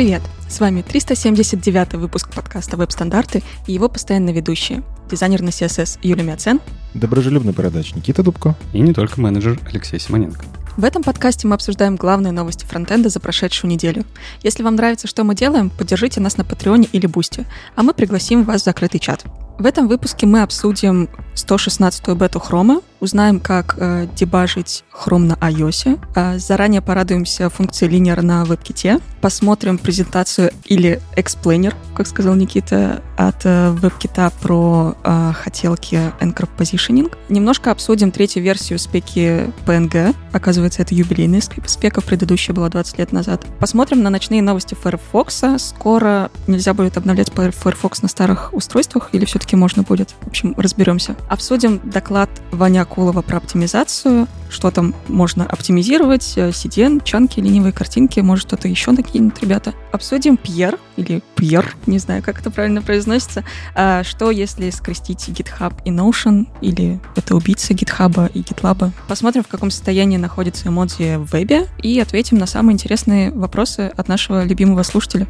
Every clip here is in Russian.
Привет! С вами 379 выпуск подкаста «Веб-стандарты» и его постоянные ведущие. Дизайнер на CSS Юлия Мяцен. Доброжелюбный бородач Никита Дубко. И не только менеджер Алексей Симоненко. В этом подкасте мы обсуждаем главные новости фронтенда за прошедшую неделю. Если вам нравится, что мы делаем, поддержите нас на Patreon е или Boosty, а мы пригласим вас в закрытый чат. В этом выпуске мы обсудим 116-ю бету Chrome а, узнаем, как э, дебажить Chrome на iOS, э, заранее порадуемся функции linear на WebKit, посмотрим презентацию или explainer, как сказал Никита, от э, WebKit про э, хотелки Anchor Positioning. Немножко обсудим третью версию спеки PNG. Оказывается, это юбилейная спека, предыдущая была 20 лет назад. Посмотрим на ночные новости Firefox. Скоро нельзя будет обновлять Firefox на старых устройствах, или все-таки можно будет? В общем, разберемся. Обсудим доклад Ваня Акулова про оптимизацию, что там можно оптимизировать, CDN, э, чанки, ленивые картинки, может что-то еще накинут ребята. Обсудим Пьер, или Пьер, не знаю, как это правильно произносится, а, что если скрестить GitHub и Notion, или это убийца GitHub и GitLab. Посмотрим, в каком состоянии находится эмодзи в вебе, и ответим на самые интересные вопросы от нашего любимого слушателя.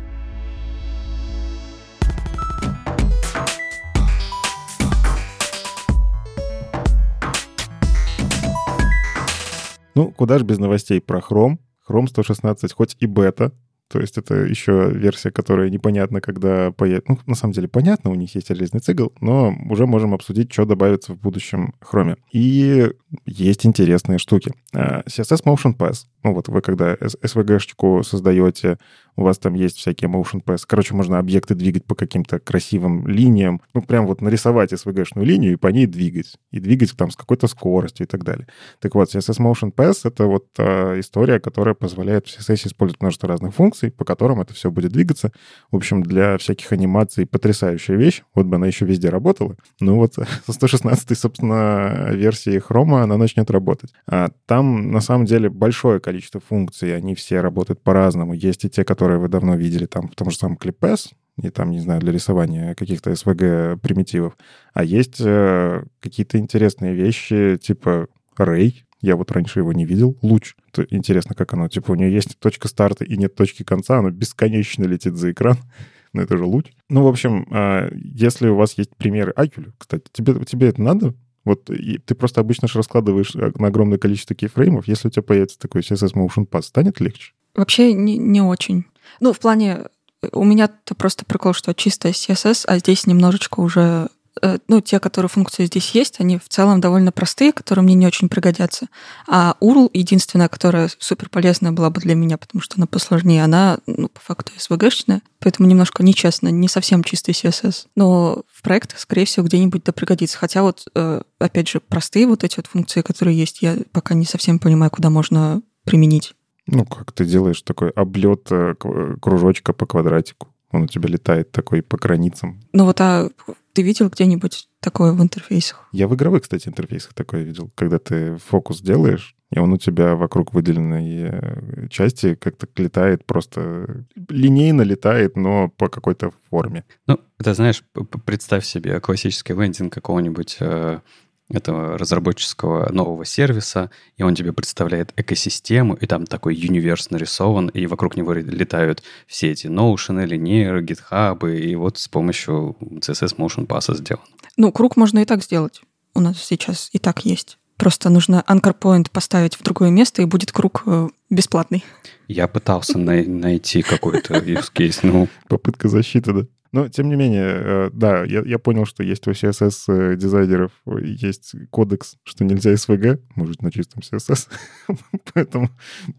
Ну, куда же без новостей про Chrome. Chrome 116, хоть и бета, то есть это еще версия, которая непонятно, когда поедет. Ну, на самом деле понятно, у них есть релизный цикл, но уже можем обсудить, что добавится в будущем Chrome. И есть интересные штуки. А, CSS Motion Pass. Ну вот вы когда SVG-шечку создаете, у вас там есть всякие motion pass. Короче, можно объекты двигать по каким-то красивым линиям. Ну, прям вот нарисовать SVG-шную линию и по ней двигать. И двигать там с какой-то скоростью и так далее. Так вот, CSS Motion Pass — это вот э, история, которая позволяет в CSS использовать множество разных функций, по которым это все будет двигаться. В общем, для всяких анимаций потрясающая вещь. Вот бы она еще везде работала. Ну вот со 116 собственно, версии Chrome она начнет работать. А там, на самом деле, большое количество функций, они все работают по-разному. Есть и те, которые вы давно видели там в том же самом ClipS, и там, не знаю, для рисования каких-то SVG-примитивов. А есть э, какие-то интересные вещи, типа Ray, я вот раньше его не видел. Луч. Это интересно, как оно. Типа у нее есть точка старта и нет точки конца. Оно бесконечно летит за экран. Но это же луч. Ну, в общем, э, если у вас есть примеры Акюля, кстати, тебе, тебе это надо? Вот и ты просто обычно же раскладываешь э, на огромное количество кейфреймов. Если у тебя появится такой CSS Motion Pass, станет легче? Вообще не, не очень. Ну, в плане... У меня-то просто прикол, что чистая CSS, а здесь немножечко уже Э, ну, те, которые функции здесь есть, они в целом довольно простые, которые мне не очень пригодятся. А URL, единственная, которая супер полезная была бы для меня, потому что она посложнее, она, ну, по факту SVG-шная, поэтому немножко нечестно, не совсем чистый CSS. Но в проектах, скорее всего, где-нибудь да пригодится. Хотя вот, э, опять же, простые вот эти вот функции, которые есть, я пока не совсем понимаю, куда можно применить. Ну, как ты делаешь такой облет э, кружочка по квадратику? Он у тебя летает такой по границам. Ну вот, а ты видел где-нибудь такое в интерфейсах? Я в игровых, кстати, интерфейсах такое видел. Когда ты фокус делаешь, и он у тебя вокруг выделенной э, части как-то летает просто линейно летает, но по какой-то форме. Ну, это, знаешь, представь себе классический лендинг какого-нибудь э, этого разработческого нового сервиса, и он тебе представляет экосистему, и там такой универс нарисован, и вокруг него летают все эти Notion, Linear, GitHub, и вот с помощью CSS Motion Pass сделан. Ну, круг можно и так сделать. У нас сейчас и так есть. Просто нужно anchor point поставить в другое место, и будет круг э, бесплатный. Я пытался най- найти какой-то use case, ну... Попытка защиты, да? Но, тем не менее, э, да, я, я понял, что есть у CSS-дизайнеров э, есть кодекс, что нельзя SVG, может, на чистом CSS, поэтому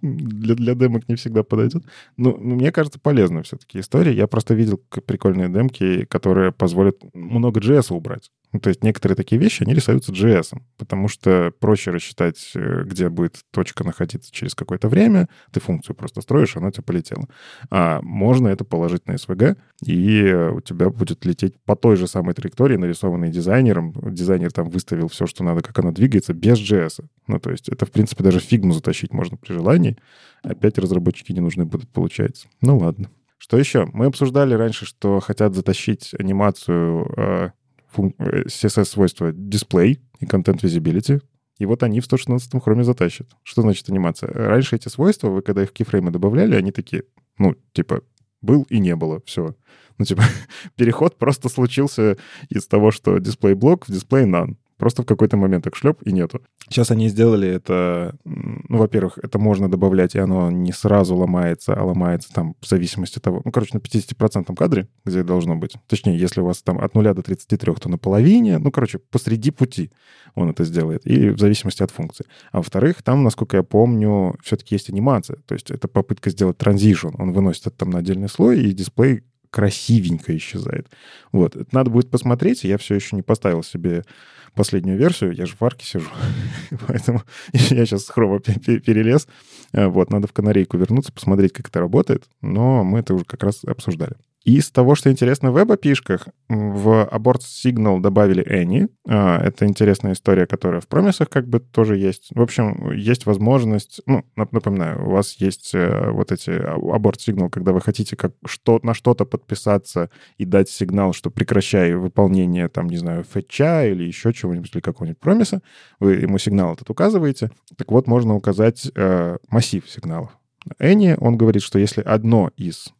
для, для демок не всегда подойдет. Но мне кажется, полезная все-таки история. Я просто видел прикольные демки, которые позволят много JS убрать. Ну, то есть некоторые такие вещи, они рисуются JS, потому что проще рассчитать, э, где будет точка находиться через какое-то время. Ты функцию просто строишь, она у тебя полетела. А можно это положить на SVG, и у тебя будет лететь по той же самой траектории, нарисованной дизайнером. Дизайнер там выставил все, что надо, как она двигается, без JS. Ну, то есть это, в принципе, даже фигму затащить можно при желании. Опять разработчики не нужны будут, получается. Ну, ладно. Что еще? Мы обсуждали раньше, что хотят затащить анимацию а, CSS-свойства display и content visibility. И вот они в 116-м хроме затащат. Что значит анимация? Раньше эти свойства, вы когда их в кейфреймы добавляли, они такие, ну, типа, был и не было, все. Ну, типа, переход просто случился из того, что дисплей блок в дисплей none. Просто в какой-то момент так шлеп и нету. Сейчас они сделали это, ну, во-первых, это можно добавлять, и оно не сразу ломается, а ломается там в зависимости от того, ну, короче, на 50% кадре, где должно быть. Точнее, если у вас там от 0 до 33, то на половине, ну, короче, посреди пути он это сделает, и в зависимости от функции. А во-вторых, там, насколько я помню, все-таки есть анимация, то есть это попытка сделать транзишн. Он выносит это там на отдельный слой, и дисплей красивенько исчезает. Вот. Это надо будет посмотреть. Я все еще не поставил себе последнюю версию. Я же в арке сижу. Поэтому я сейчас с хрома перелез. Э, вот, надо в канарейку вернуться, посмотреть, как это работает. Но мы это уже как раз обсуждали. Из того, что интересно в веб-опишках, в Abort Signal добавили Any. А, это интересная история, которая в промисах как бы тоже есть. В общем, есть возможность... Ну, напоминаю, у вас есть э, вот эти Abort Signal, когда вы хотите как что, на что-то подписаться и дать сигнал, что прекращай выполнение, там, не знаю, фетча или еще чего-нибудь, или какого-нибудь промиса. Вы ему сигнал этот указываете. Так вот, можно указать э, массив сигналов. Any, он говорит, что если одно из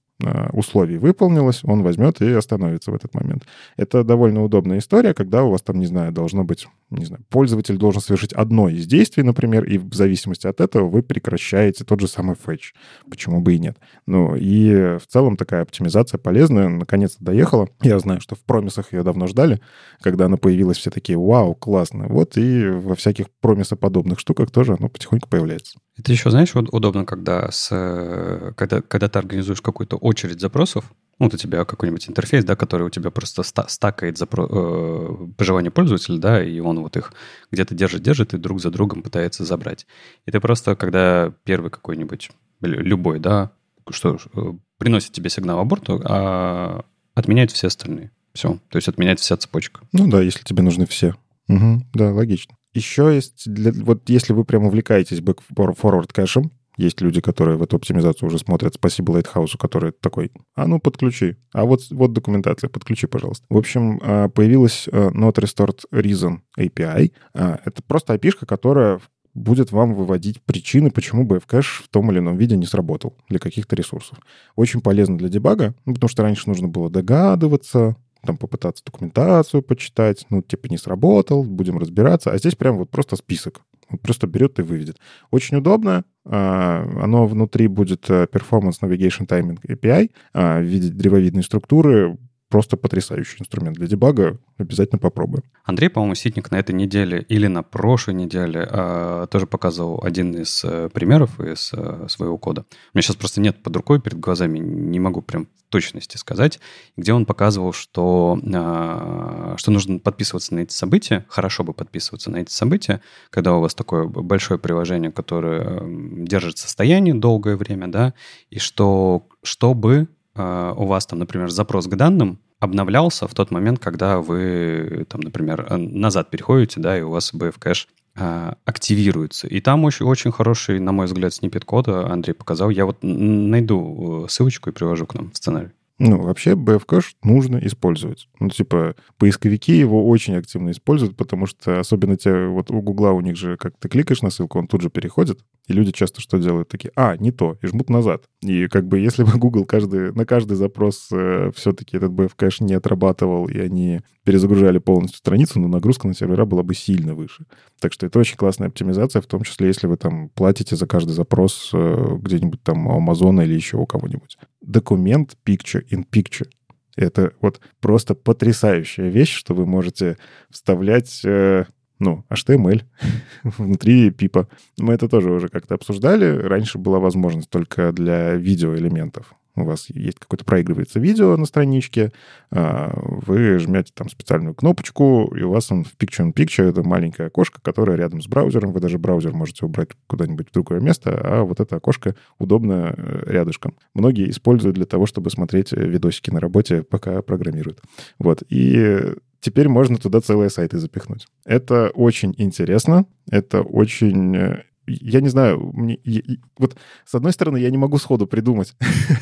условий выполнилось, он возьмет и остановится в этот момент. Это довольно удобная история, когда у вас там, не знаю, должно быть, не знаю, пользователь должен совершить одно из действий, например, и в зависимости от этого вы прекращаете тот же самый фетч. Почему бы и нет? Ну, и в целом такая оптимизация полезная, наконец-то доехала. Я знаю, что в промисах ее давно ждали, когда она появилась, все такие, вау, классно. Вот и во всяких промисоподобных штуках тоже оно потихоньку появляется. Это еще, знаешь, удобно, когда, с, э, когда, когда ты организуешь какую-то очередь запросов, вот у тебя какой-нибудь интерфейс, да, который у тебя просто ста- стакает запро- э, пожелания пользователя, да, и он вот их где-то держит, держит и друг за другом пытается забрать. И ты просто, когда первый какой-нибудь, любой, да, что э, приносит тебе сигнал аборту, а отменяет все остальные. Все. То есть отменяет вся цепочка. Ну да, если тебе нужны все. Угу, да, логично. Еще есть, для, вот если вы прям увлекаетесь back-forward кэшем, есть люди, которые в эту оптимизацию уже смотрят. Спасибо Lighthouse, который такой, а ну подключи. А вот, вот документация, подключи, пожалуйста. В общем, а, появилась а, Not Restored Reason API. А, это просто API, которая будет вам выводить причины, почему BF-кэш в том или ином виде не сработал для каких-то ресурсов. Очень полезно для дебага, ну, потому что раньше нужно было догадываться, там попытаться документацию почитать, ну, типа не сработал, будем разбираться. А здесь прям вот просто список. Просто берет и выведет. Очень удобно. А, оно внутри будет Performance Navigation Timing API в виде древовидной структуры просто потрясающий инструмент для дебага. Обязательно попробуем. Андрей, по-моему, Ситник на этой неделе или на прошлой неделе э, тоже показывал один из э, примеров из э, своего кода. У меня сейчас просто нет под рукой, перед глазами, не могу прям в точности сказать, где он показывал, что, э, что нужно подписываться на эти события, хорошо бы подписываться на эти события, когда у вас такое большое приложение, которое держит состояние долгое время, да, и что чтобы Э, у вас там, например, запрос к данным обновлялся в тот момент, когда вы, там, например, э, назад переходите, да, и у вас BF кэш э, активируется. И там очень, очень хороший, на мой взгляд, снипет кода Андрей показал. Я вот найду ссылочку и привожу к нам в сценарий. Ну, вообще BF-кэш нужно использовать. Ну, типа, поисковики его очень активно используют, потому что особенно те, вот у Гугла у них же, как ты кликаешь на ссылку, он тут же переходит, и люди часто что делают? Такие, а, не то, и жмут назад. И как бы если бы Google каждый, на каждый запрос э, все-таки этот BF-кэш не отрабатывал, и они перезагружали полностью страницу, но нагрузка на сервера была бы сильно выше. Так что это очень классная оптимизация, в том числе, если вы там платите за каждый запрос э, где-нибудь там у Амазона или еще у кого-нибудь документ picture in picture. Это вот просто потрясающая вещь, что вы можете вставлять, э, ну, HTML внутри пипа. Мы это тоже уже как-то обсуждали. Раньше была возможность только для видеоэлементов у вас есть какое-то проигрывается видео на страничке, а, вы жмете там специальную кнопочку, и у вас он в Picture-in-Picture, это маленькое окошко, которое рядом с браузером, вы даже браузер можете убрать куда-нибудь в другое место, а вот это окошко удобно э, рядышком. Многие используют для того, чтобы смотреть э, видосики на работе, пока программируют. Вот, и теперь можно туда целые сайты запихнуть. Это очень интересно, это очень э, я не знаю, мне, я, вот с одной стороны, я не могу сходу придумать,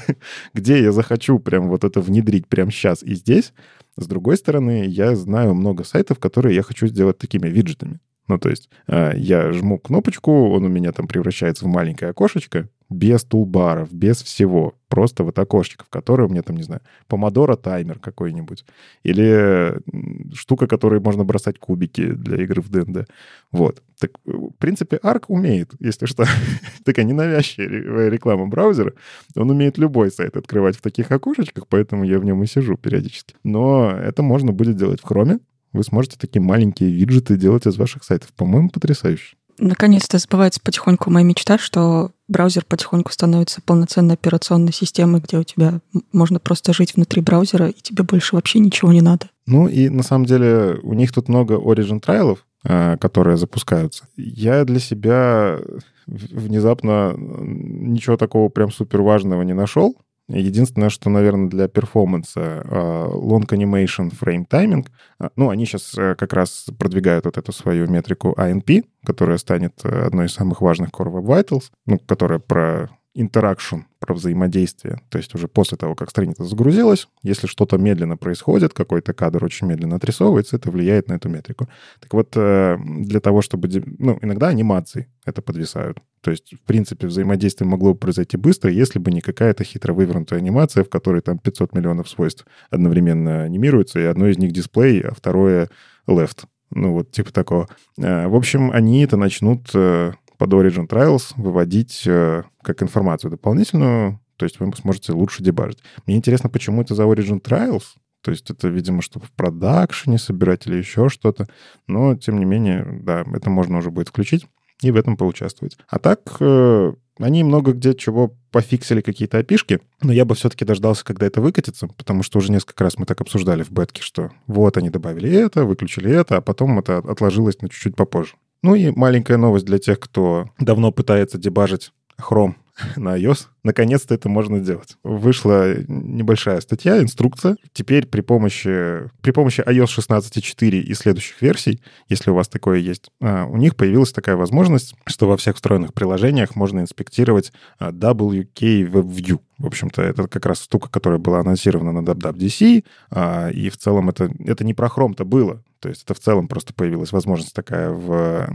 где я захочу прям вот это внедрить прямо сейчас и здесь. С другой стороны, я знаю много сайтов, которые я хочу сделать такими виджетами. Ну, то есть э, я жму кнопочку, он у меня там превращается в маленькое окошечко, без тулбаров, без всего. Просто вот окошечко, в которое у меня там, не знаю, помодоро таймер какой-нибудь. Или штука, которой можно бросать кубики для игры в ДНД. Вот. Так, в принципе, Arc умеет, если что. Такая ненавязчивая реклама браузера. Он умеет любой сайт открывать в таких окошечках, поэтому я в нем и сижу периодически. Но это можно будет делать в Chrome. Вы сможете такие маленькие виджеты делать из ваших сайтов. По-моему, потрясающе. Наконец-то сбывается потихоньку моя мечта, что браузер потихоньку становится полноценной операционной системой, где у тебя можно просто жить внутри браузера, и тебе больше вообще ничего не надо. Ну и на самом деле у них тут много Origin трайлов, а, которые запускаются. Я для себя внезапно ничего такого прям супер важного не нашел. Единственное, что, наверное, для перформанса а, long animation frame timing, а, ну, они сейчас э, как раз продвигают вот эту свою метрику ANP, которая станет э, одной из самых важных Core Web Vitals, ну, которая про интеракшн, про взаимодействие. То есть уже после того, как страница загрузилась, если что-то медленно происходит, какой-то кадр очень медленно отрисовывается, это влияет на эту метрику. Так вот, э, для того, чтобы... Ну, иногда анимации это подвисают. То есть, в принципе, взаимодействие могло бы произойти быстро, если бы не какая-то хитро вывернутая анимация, в которой там 500 миллионов свойств одновременно анимируются, и одно из них дисплей, а второе left. Ну, вот типа такого. Э, в общем, они это начнут э, под Origin Trials выводить э, как информацию дополнительную, то есть вы сможете лучше дебажить. Мне интересно, почему это за Origin Trials, то есть это, видимо, чтобы в продакшене собирать или еще что-то. Но, тем не менее, да, это можно уже будет включить и в этом поучаствовать. А так, э, они много где чего пофиксили какие-то опишки, но я бы все-таки дождался, когда это выкатится, потому что уже несколько раз мы так обсуждали в бетке, что вот они добавили это, выключили это, а потом это отложилось на чуть-чуть попозже. Ну и маленькая новость для тех, кто давно пытается дебажить Chrome на iOS. Наконец-то это можно делать. Вышла небольшая статья, инструкция. Теперь при помощи, при помощи iOS 16.4 и следующих версий, если у вас такое есть, а, у них появилась такая возможность, что во всех встроенных приложениях можно инспектировать а, WK WebView. В общем-то, это как раз штука, которая была анонсирована на WWDC, а, и в целом это, это не про Chrome-то было. То есть это в целом просто появилась возможность такая в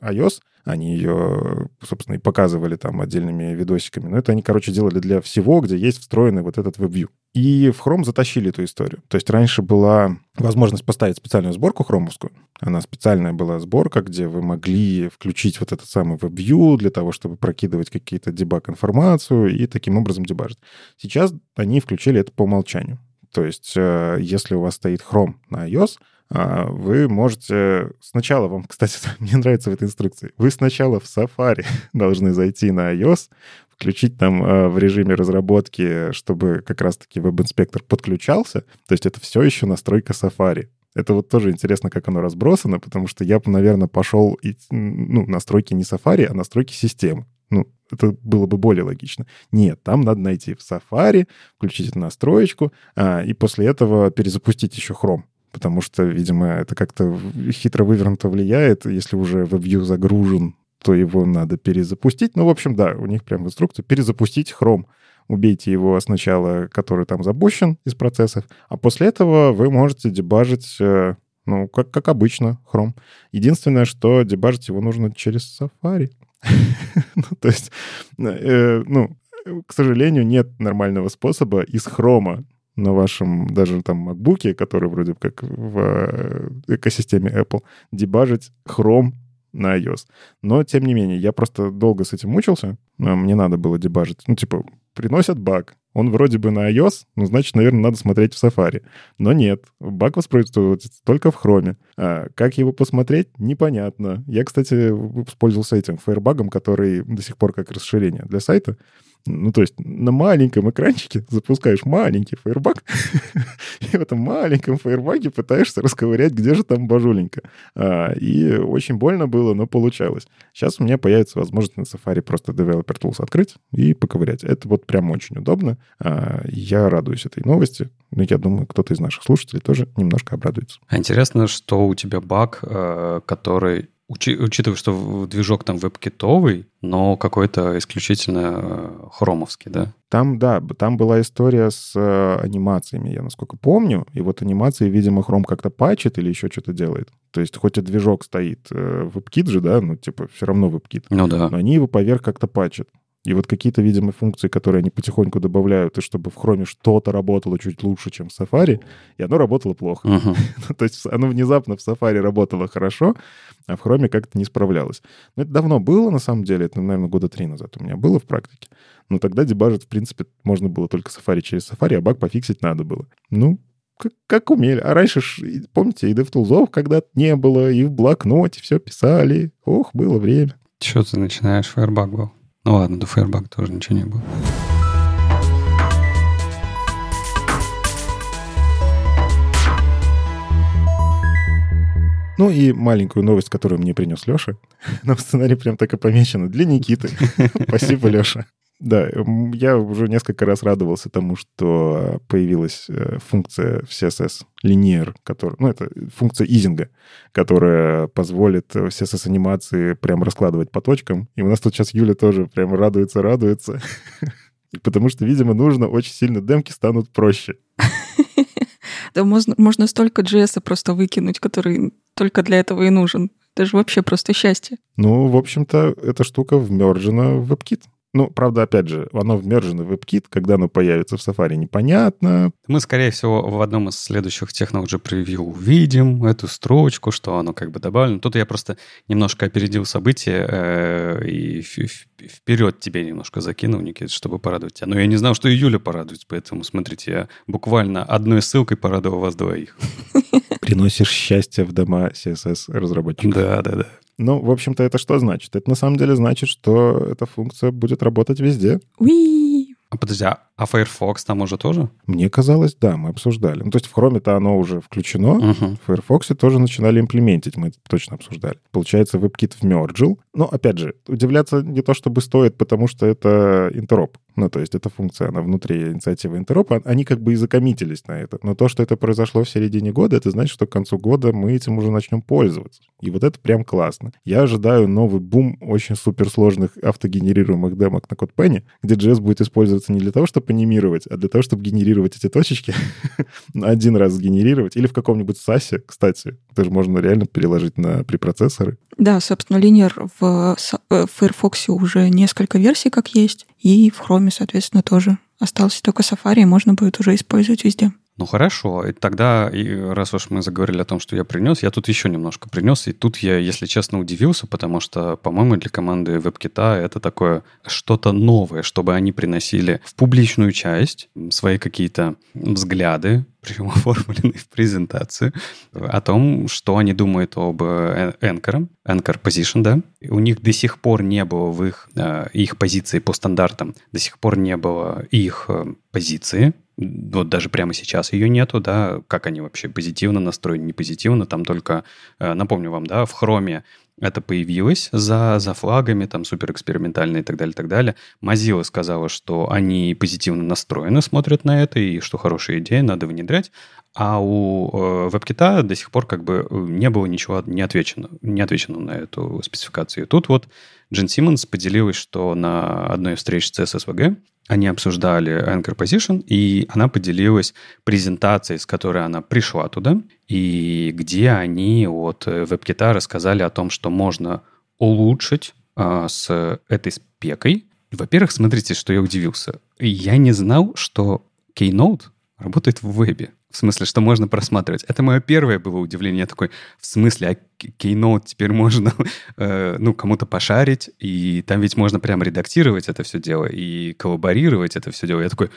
iOS. Они ее, собственно, и показывали там отдельными видосиками. Но это они, короче, делали для всего, где есть встроенный вот этот WebView. И в Chrome затащили эту историю. То есть раньше была возможность поставить специальную сборку хромовскую. Она специальная была сборка, где вы могли включить вот этот самый WebView для того, чтобы прокидывать какие-то дебаг-информацию и таким образом дебажить. Сейчас они включили это по умолчанию. То есть э, если у вас стоит Chrome на iOS, вы можете... Сначала вам, кстати, мне нравится в этой инструкции, вы сначала в Safari должны зайти на iOS, включить там а, в режиме разработки, чтобы как раз-таки веб-инспектор подключался. То есть это все еще настройка Safari. Это вот тоже интересно, как оно разбросано, потому что я бы, наверное, пошел и, ну, настройки не Safari, а настройки системы. Ну, это было бы более логично. Нет, там надо найти в Safari, включить эту настроечку, а, и после этого перезапустить еще Chrome потому что, видимо, это как-то хитро вывернуто влияет. Если уже WebView загружен, то его надо перезапустить. Ну, в общем, да, у них прям в инструкции перезапустить Chrome. Убейте его сначала, который там запущен из процессов, а после этого вы можете дебажить, э, ну, как, как обычно, Chrome. Единственное, что дебажить его нужно через Safari. Ну, то есть, э, ну, к сожалению, нет нормального способа из хрома на вашем даже там MacBook, который вроде как в э, экосистеме Apple, дебажить Chrome на iOS. Но, тем не менее, я просто долго с этим мучился. А, мне надо было дебажить. Ну, типа, приносят баг. Он вроде бы на iOS, ну, значит, наверное, надо смотреть в Safari. Но нет, баг воспроизводится только в Chrome. А как его посмотреть, непонятно. Я, кстати, воспользовался этим фаербагом, который до сих пор как расширение для сайта. Ну, то есть на маленьком экранчике запускаешь маленький фаербаг, и в этом маленьком фаербаге пытаешься расковырять, где же там бажуленька. А, и очень больно было, но получалось. Сейчас у меня появится возможность на Safari просто Developer Tools открыть и поковырять. Это вот прям очень удобно. А, я радуюсь этой новости. Но я думаю, кто-то из наших слушателей тоже немножко обрадуется. А интересно, что у тебя баг, э, который Учи, учитывая, что движок там веб-китовый, но какой-то исключительно э, хромовский, да? Там, да, там была история с э, анимациями, я насколько помню. И вот анимации, видимо, хром как-то пачет или еще что-то делает. То есть хоть и движок стоит э, WebKit же, да, ну типа все равно WebKit. Ну да. Но они его поверх как-то пачат. И вот какие-то, видимо, функции, которые они потихоньку добавляют, и чтобы в Chrome что-то работало чуть лучше, чем в Safari, и оно работало плохо. Мгм. То есть оно внезапно в Safari работало хорошо, а в Chrome как-то не справлялось. Но это давно было, на самом деле. Это, наверное, года три назад у меня было в практике. Но тогда дебажить, в принципе, можно было только Safari через Safari, а баг пофиксить надо было. Ну, как, как умели. А раньше, ж, помните, и DevTools когда-то не было, и в блокноте все писали. Ох, было время. Че ты начинаешь? Firebug был. Ну ладно, до Firebug тоже ничего не было. Ну и маленькую новость, которую мне принес Леша. Нам в сценарии прям так и помечено. Для Никиты. Спасибо, Леша. Да, я уже несколько раз радовался тому, что появилась э, функция в CSS Linear, которая, ну, это функция изинга, которая позволит э, CSS-анимации прям раскладывать по точкам. И у нас тут сейчас Юля тоже прям радуется, радуется. Потому что, видимо, нужно очень сильно демки станут проще. Да можно, можно столько JS просто выкинуть, который только для этого и нужен. Это же вообще просто счастье. Ну, в общем-то, эта штука вмержена в WebKit. Ну, правда, опять же, оно вмержено в WebKit, когда оно появится в Safari, непонятно. Мы, скорее всего, в одном из следующих технологий превью увидим эту строчку, что оно как бы добавлено. Тут я просто немножко опередил события э, и вперед тебе немножко закинул, Никит, чтобы порадовать тебя. Но я не знал, что и Юля порадуется, поэтому, смотрите, я буквально одной ссылкой порадовал вас двоих. Приносишь счастье в дома CSS-разработчиков. Да, да, да. Ну, в общем-то, это что значит? Это на самом деле значит, что эта функция будет работать везде. Уи! А подожди, а а Firefox там уже тоже? Мне казалось, да, мы обсуждали. Ну, то есть в Chrome-то оно уже включено, Мгм. В Firefox тоже начинали имплементить, мы это точно обсуждали. Получается, WebKit вмерджил. Но, опять же, удивляться не то чтобы стоит, потому что это интероп. Ну, то есть эта функция, она внутри инициативы интеропа. Они как бы и закоммитились на это. Но то, что это произошло в середине года, это значит, что к концу года мы этим уже начнем пользоваться. И вот это прям классно. Я ожидаю новый бум очень суперсложных автогенерируемых демок на CodePen, где JS будет использоваться не для того, чтобы анимировать, а для того, чтобы генерировать эти точечки один раз сгенерировать. Или в каком-нибудь САСе, кстати. Это же можно реально переложить на препроцессоры. Да, собственно, Linear в, э, в Firefox уже несколько версий как есть, и в Chrome, соответственно, тоже. Остался только Safari, и можно будет уже использовать везде. Ну хорошо, и тогда, и раз уж мы заговорили о том, что я принес, я тут еще немножко принес, и тут я, если честно, удивился, потому что, по-моему, для команды WebKit это такое что-то новое, чтобы они приносили в публичную часть свои какие-то взгляды, причем оформленные в презентации, о том, что они думают об э, Anchor, Anchor Position, да. И у них до сих пор не было в их, э, их позиции по стандартам, до сих пор не было их э, позиции, вот даже прямо сейчас ее нету, да, как они вообще позитивно настроены, не позитивно, там только, э, напомню вам, да, в хроме это появилось за, за флагами, там супер экспериментально и так далее, и так далее. Mozilla сказала, что они позитивно настроены, смотрят на это, и что хорошая идея, надо внедрять. А у э, WebKit до сих пор как бы э, не было ничего не отвечено, не отвечено на эту спецификацию. И тут вот Джин Симмонс поделилась, что на одной из встреч с CSSVG они обсуждали Anchor Position, и она поделилась презентацией, с которой она пришла туда, и где они от э, WebKit рассказали о том, что можно улучшить а, с этой спекой. Во-первых, смотрите, что я удивился. Я не знал, что Keynote работает в вебе. В смысле, что можно просматривать. Это мое первое было удивление. Я такой, в смысле, а Keynote теперь можно, э, ну, кому-то пошарить, и там ведь можно прям редактировать это все дело и коллаборировать это все дело. Я такой,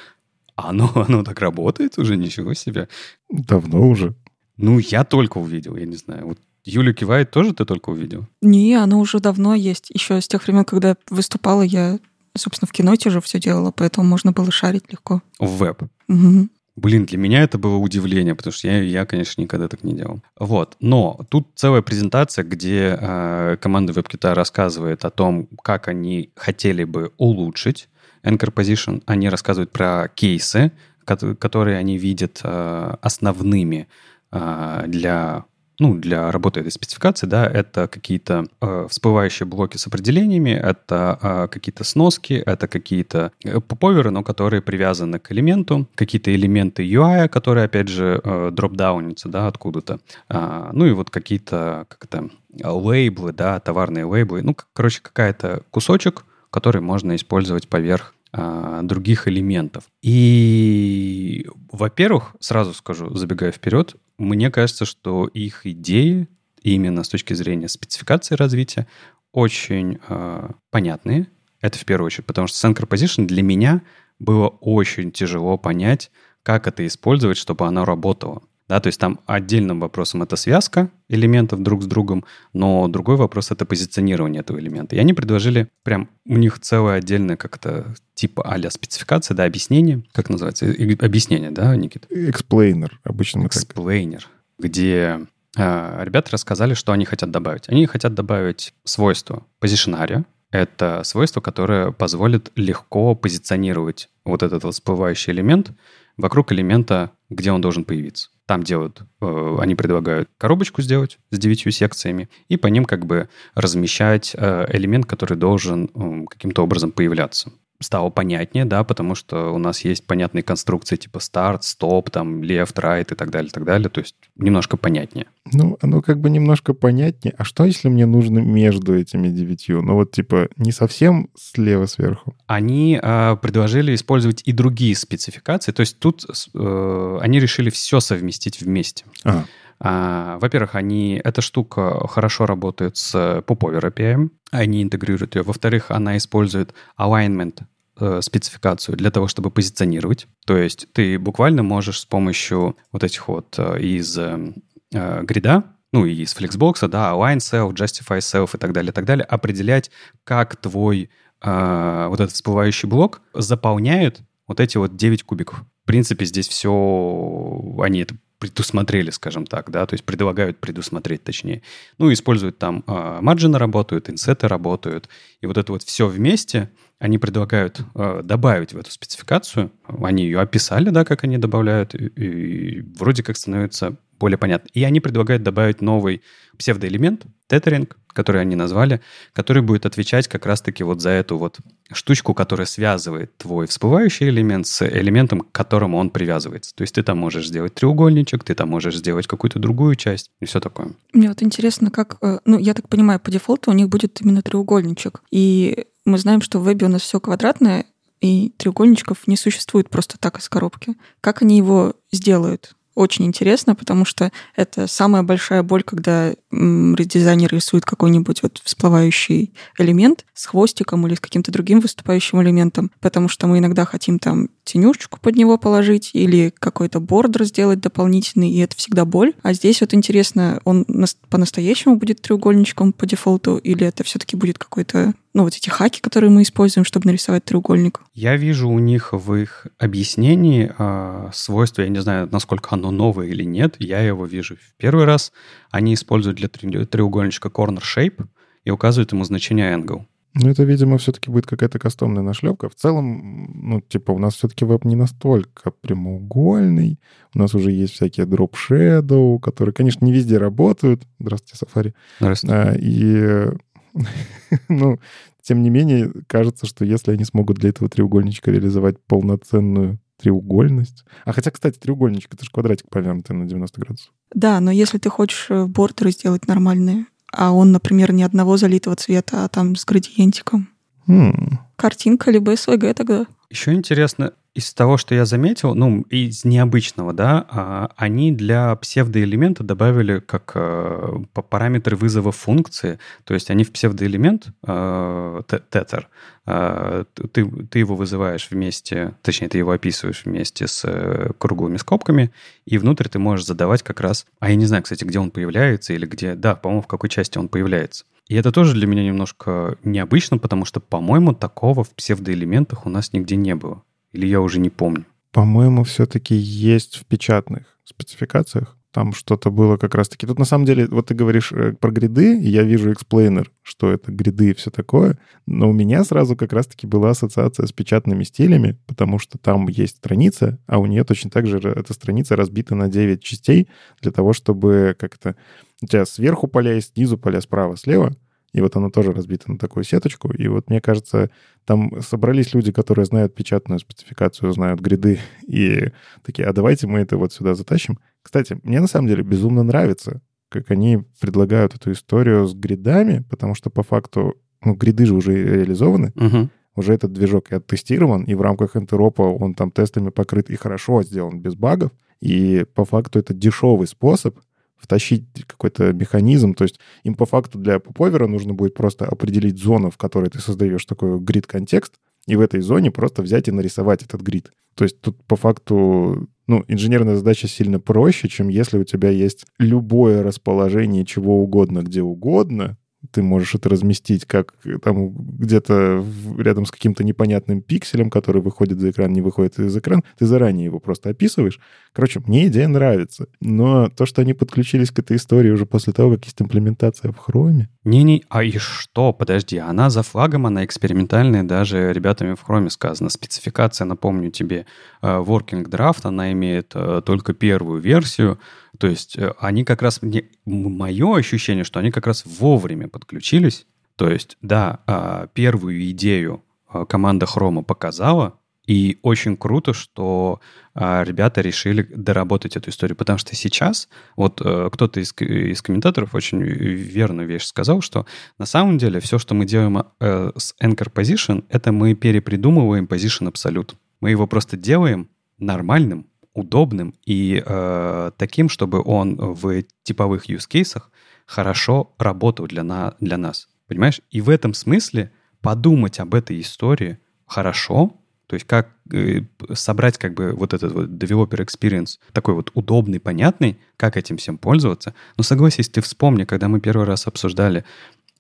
оно, оно так работает уже? Ничего себе. Давно уже. Ну, я только увидел, я не знаю. Вот Юля кивает, тоже ты только увидел? Не, оно уже давно есть. Еще с тех времен, когда выступала, я, собственно, в киноте уже все делала, поэтому можно было шарить легко. В веб. Мгм. Блин, для меня это было удивление, потому что я, я конечно, никогда так не делал. Вот. Но тут целая презентация, где э, команда WebKit рассказывает о том, как они хотели бы улучшить Anchor Position. Они рассказывают про кейсы, кот- которые они видят э, основными э, для ну, для работы этой спецификации, да, это какие-то э, всплывающие блоки с определениями, это э, какие-то сноски, это какие-то э, поповеры, но которые привязаны к элементу, какие-то элементы UI, которые, опять же, э, дропдаунятся, да, откуда-то. А, ну и вот какие-то, как это, лейблы, да, товарные лейблы. Ну, короче, какая-то кусочек который можно использовать поверх а, других элементов. И, во-первых, сразу скажу, забегая вперед, мне кажется, что их идеи именно с точки зрения спецификации развития очень э, понятные. Это в первую очередь, потому что Sync Position для меня было очень тяжело понять, как это использовать, чтобы оно работало. Да, то есть там отдельным вопросом это связка элементов друг с другом, но другой вопрос это позиционирование этого элемента. И они предложили прям, у них целое отдельное как-то типа а спецификация, да, объяснение, как называется, объяснение, да, Никит? Explainer, обычно Explainer, где э, ребята рассказали, что они хотят добавить. Они хотят добавить свойство позиционария, это свойство, которое позволит легко позиционировать вот этот вот всплывающий элемент вокруг элемента, где он должен появиться. Там делают, э, они предлагают коробочку сделать с девятью секциями и по ним как бы размещать э, элемент, который должен каким-то образом появляться стало понятнее, да, потому что у нас есть понятные конструкции типа старт, стоп, там, left, right и так далее, и так далее, то есть немножко понятнее. Ну, оно как бы немножко понятнее. А что, если мне нужно между этими девятью? Ну, вот типа не совсем слева сверху? Они э, предложили использовать и другие спецификации, то есть тут э, они решили все совместить вместе. Ага. А, во-первых, они, эта штука хорошо работает с Popover API, они интегрируют ее. Во-вторых, она использует alignment э, спецификацию для того, чтобы позиционировать. То есть ты буквально можешь с помощью вот этих вот э, из э, грида, ну и из Flexbox, да, align self, justify self и так далее, и так далее, определять, как твой э, вот этот всплывающий блок заполняет вот эти вот 9 кубиков. В принципе, здесь все, они это предусмотрели, скажем так, да, то есть предлагают предусмотреть точнее. Ну, используют там э, марджины работают, инсеты работают, и вот это вот все вместе они предлагают э, добавить в эту спецификацию. Они ее описали, да, как они добавляют, и, и вроде как становится более понятно. И они предлагают добавить новый псевдоэлемент, тетеринг, который они назвали, который будет отвечать как раз-таки вот за эту вот штучку, которая связывает твой всплывающий элемент с элементом, к которому он привязывается. То есть ты там можешь сделать треугольничек, ты там можешь сделать какую-то другую часть и все такое. Мне вот интересно, как... Э, ну, я так понимаю, по дефолту у них будет именно треугольничек. И мы знаем, что в вебе у нас все квадратное, и треугольничков не существует просто так из коробки. Как они его сделают? Очень интересно, потому что это самая большая боль, когда дизайнер рисует какой-нибудь вот всплывающий элемент с хвостиком или с каким-то другим выступающим элементом, потому что мы иногда хотим там тенюшечку под него положить или какой-то бордер сделать дополнительный, и это всегда боль. А здесь вот интересно, он по-настоящему будет треугольничком по дефолту или это все-таки будет какой-то ну, вот эти хаки, которые мы используем, чтобы нарисовать треугольник. Я вижу у них в их объяснении э, свойство, я не знаю, насколько оно новое или нет, я его вижу в первый раз. Они используют для треугольничка corner shape и указывают ему значение angle. Ну, это, видимо, все-таки будет какая-то кастомная нашлепка. В целом, ну, типа, у нас все-таки веб не настолько прямоугольный. У нас уже есть всякие drop shadow, которые, конечно, не везде работают. Здравствуйте, Safari. Здравствуйте. А, и ну, тем не менее, кажется, что если они смогут для этого треугольничка реализовать полноценную треугольность. А хотя, кстати, треугольничек — это же квадратик повернутый на 90 градусов. Да, но если ты хочешь э, бордеры сделать нормальные, а он, например, не одного залитого цвета, а там с градиентиком. Hmm. Картинка либо SVG тогда. Еще интересно, из того, что я заметил, ну, из необычного, да, а, они для псевдоэлемента добавили как э, параметры вызова функции, то есть они в псевдоэлемент, э, тетер, э, ты, ты его вызываешь вместе, точнее, ты его описываешь вместе с круглыми скобками, и внутрь ты можешь задавать как раз, а я не знаю, кстати, где он появляется или где, да, по-моему, в какой части он появляется. И это тоже для меня немножко необычно, потому что, по-моему, такого в псевдоэлементах у нас нигде не было. Или я уже не помню? По-моему, все-таки есть в печатных спецификациях. Там что-то было как раз-таки. Тут на самом деле, вот ты говоришь э, про гриды, и я вижу explainer, что это гриды и все такое, но у меня сразу как раз-таки была ассоциация с печатными стилями, потому что там есть страница, а у нее точно так же эта страница разбита на 9 частей для того, чтобы как-то... У тебя сверху поля есть, снизу поля, справа, слева — и вот оно тоже разбито на такую сеточку. И вот мне кажется, там собрались люди, которые знают печатную спецификацию, знают гриды, и такие, а давайте мы это вот сюда затащим. Кстати, мне на самом деле безумно нравится, как они предлагают эту историю с гридами, потому что по факту ну, гриды же уже реализованы, Мгм. уже этот движок и оттестирован, и в рамках интеропа он там тестами покрыт и хорошо сделан, без багов. И по факту это дешевый способ втащить какой-то механизм. То есть им по факту для поповера нужно будет просто определить зону, в которой ты создаешь такой грид-контекст, и в этой зоне просто взять и нарисовать этот грид. То есть тут по факту ну, инженерная задача сильно проще, чем если у тебя есть любое расположение чего угодно, где угодно, ты можешь это разместить как э, там где-то рядом с каким-то непонятным пикселем, который выходит за экран, не выходит из экрана. Ты заранее его просто описываешь. Короче, мне идея нравится. Но то, что они подключились к этой истории уже после того, как есть имплементация в хроме, Не-не, а и что? Подожди, она за флагом, она экспериментальная, даже ребятами в Chrome сказано. Спецификация, напомню тебе, э, Working Draft, она имеет э, только первую версию, то есть э, они как раз, мое ощущение, что они как раз вовремя подключились. То есть, да, а, первую идею команда Хрома показала, и очень круто, что а, ребята решили доработать эту историю, потому что сейчас, вот э, кто-то из, из комментаторов очень верную вещь сказал, что на самом деле все, что мы делаем э, с Anchor Position, это мы перепридумываем Position Absolute. Мы его просто делаем нормальным, удобным и э, таким, чтобы он в типовых use кейсах хорошо работал для, на, для нас. Понимаешь? И в этом смысле подумать об этой истории хорошо, то есть как э, собрать как бы вот этот вот developer experience такой вот удобный, понятный, как этим всем пользоваться. Но согласись, ты вспомни, когда мы первый раз обсуждали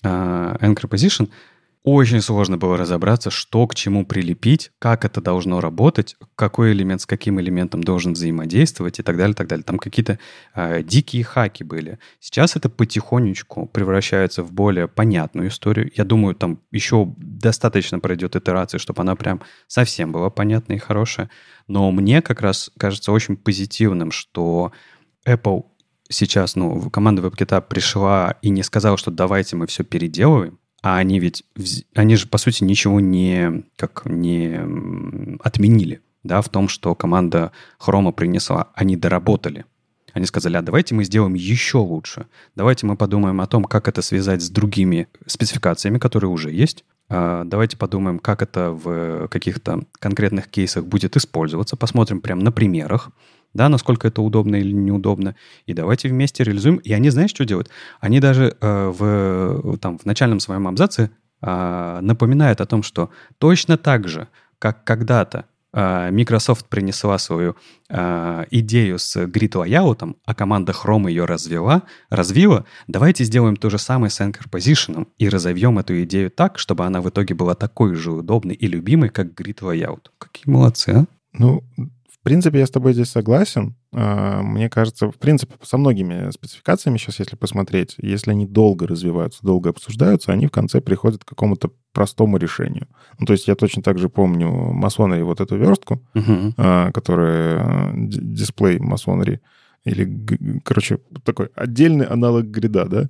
э, Anchor Position, очень сложно было разобраться, что к чему прилепить, как это должно работать, какой элемент с каким элементом должен взаимодействовать и так далее, так далее. Там какие-то э, дикие хаки были. Сейчас это потихонечку превращается в более понятную историю. Я думаю, там еще достаточно пройдет итерации, чтобы она прям совсем была понятная и хорошая. Но мне как раз кажется очень позитивным, что Apple сейчас, ну, команда WebKit пришла и не сказала, что давайте мы все переделываем, а они ведь, они же, по сути, ничего не, как, не отменили, да, в том, что команда Хрома принесла. Они доработали. Они сказали, а давайте мы сделаем еще лучше. Давайте мы подумаем о том, как это связать с другими спецификациями, которые уже есть. А, Давайте подумаем, как это в каких-то конкретных кейсах будет использоваться. Посмотрим прямо на примерах, да, насколько это удобно или неудобно. И давайте вместе реализуем. И они, знаешь, что делают? Они даже э, в, там, в начальном своем абзаце а, напоминают о том, что точно так же, как когда-то а, Microsoft принесла свою а, идею с grid layout, а команда Chrome ее развела, развила, давайте сделаем то же самое с Anchor Position и разовьем эту идею так, чтобы она в итоге была такой же удобной и любимой, как grid layout. Какие молодцы, а? Ну, принципе, я с тобой здесь согласен. А, Мне кажется, в принципе, со многими спецификациями сейчас, если посмотреть, если они долго развиваются, долго обсуждаются, они в конце приходят к какому-то простому решению. Ну, то есть я точно так же помню масонери вот эту верстку, а, которая д- дисплей масонери, или, короче, такой отдельный аналог грида, да?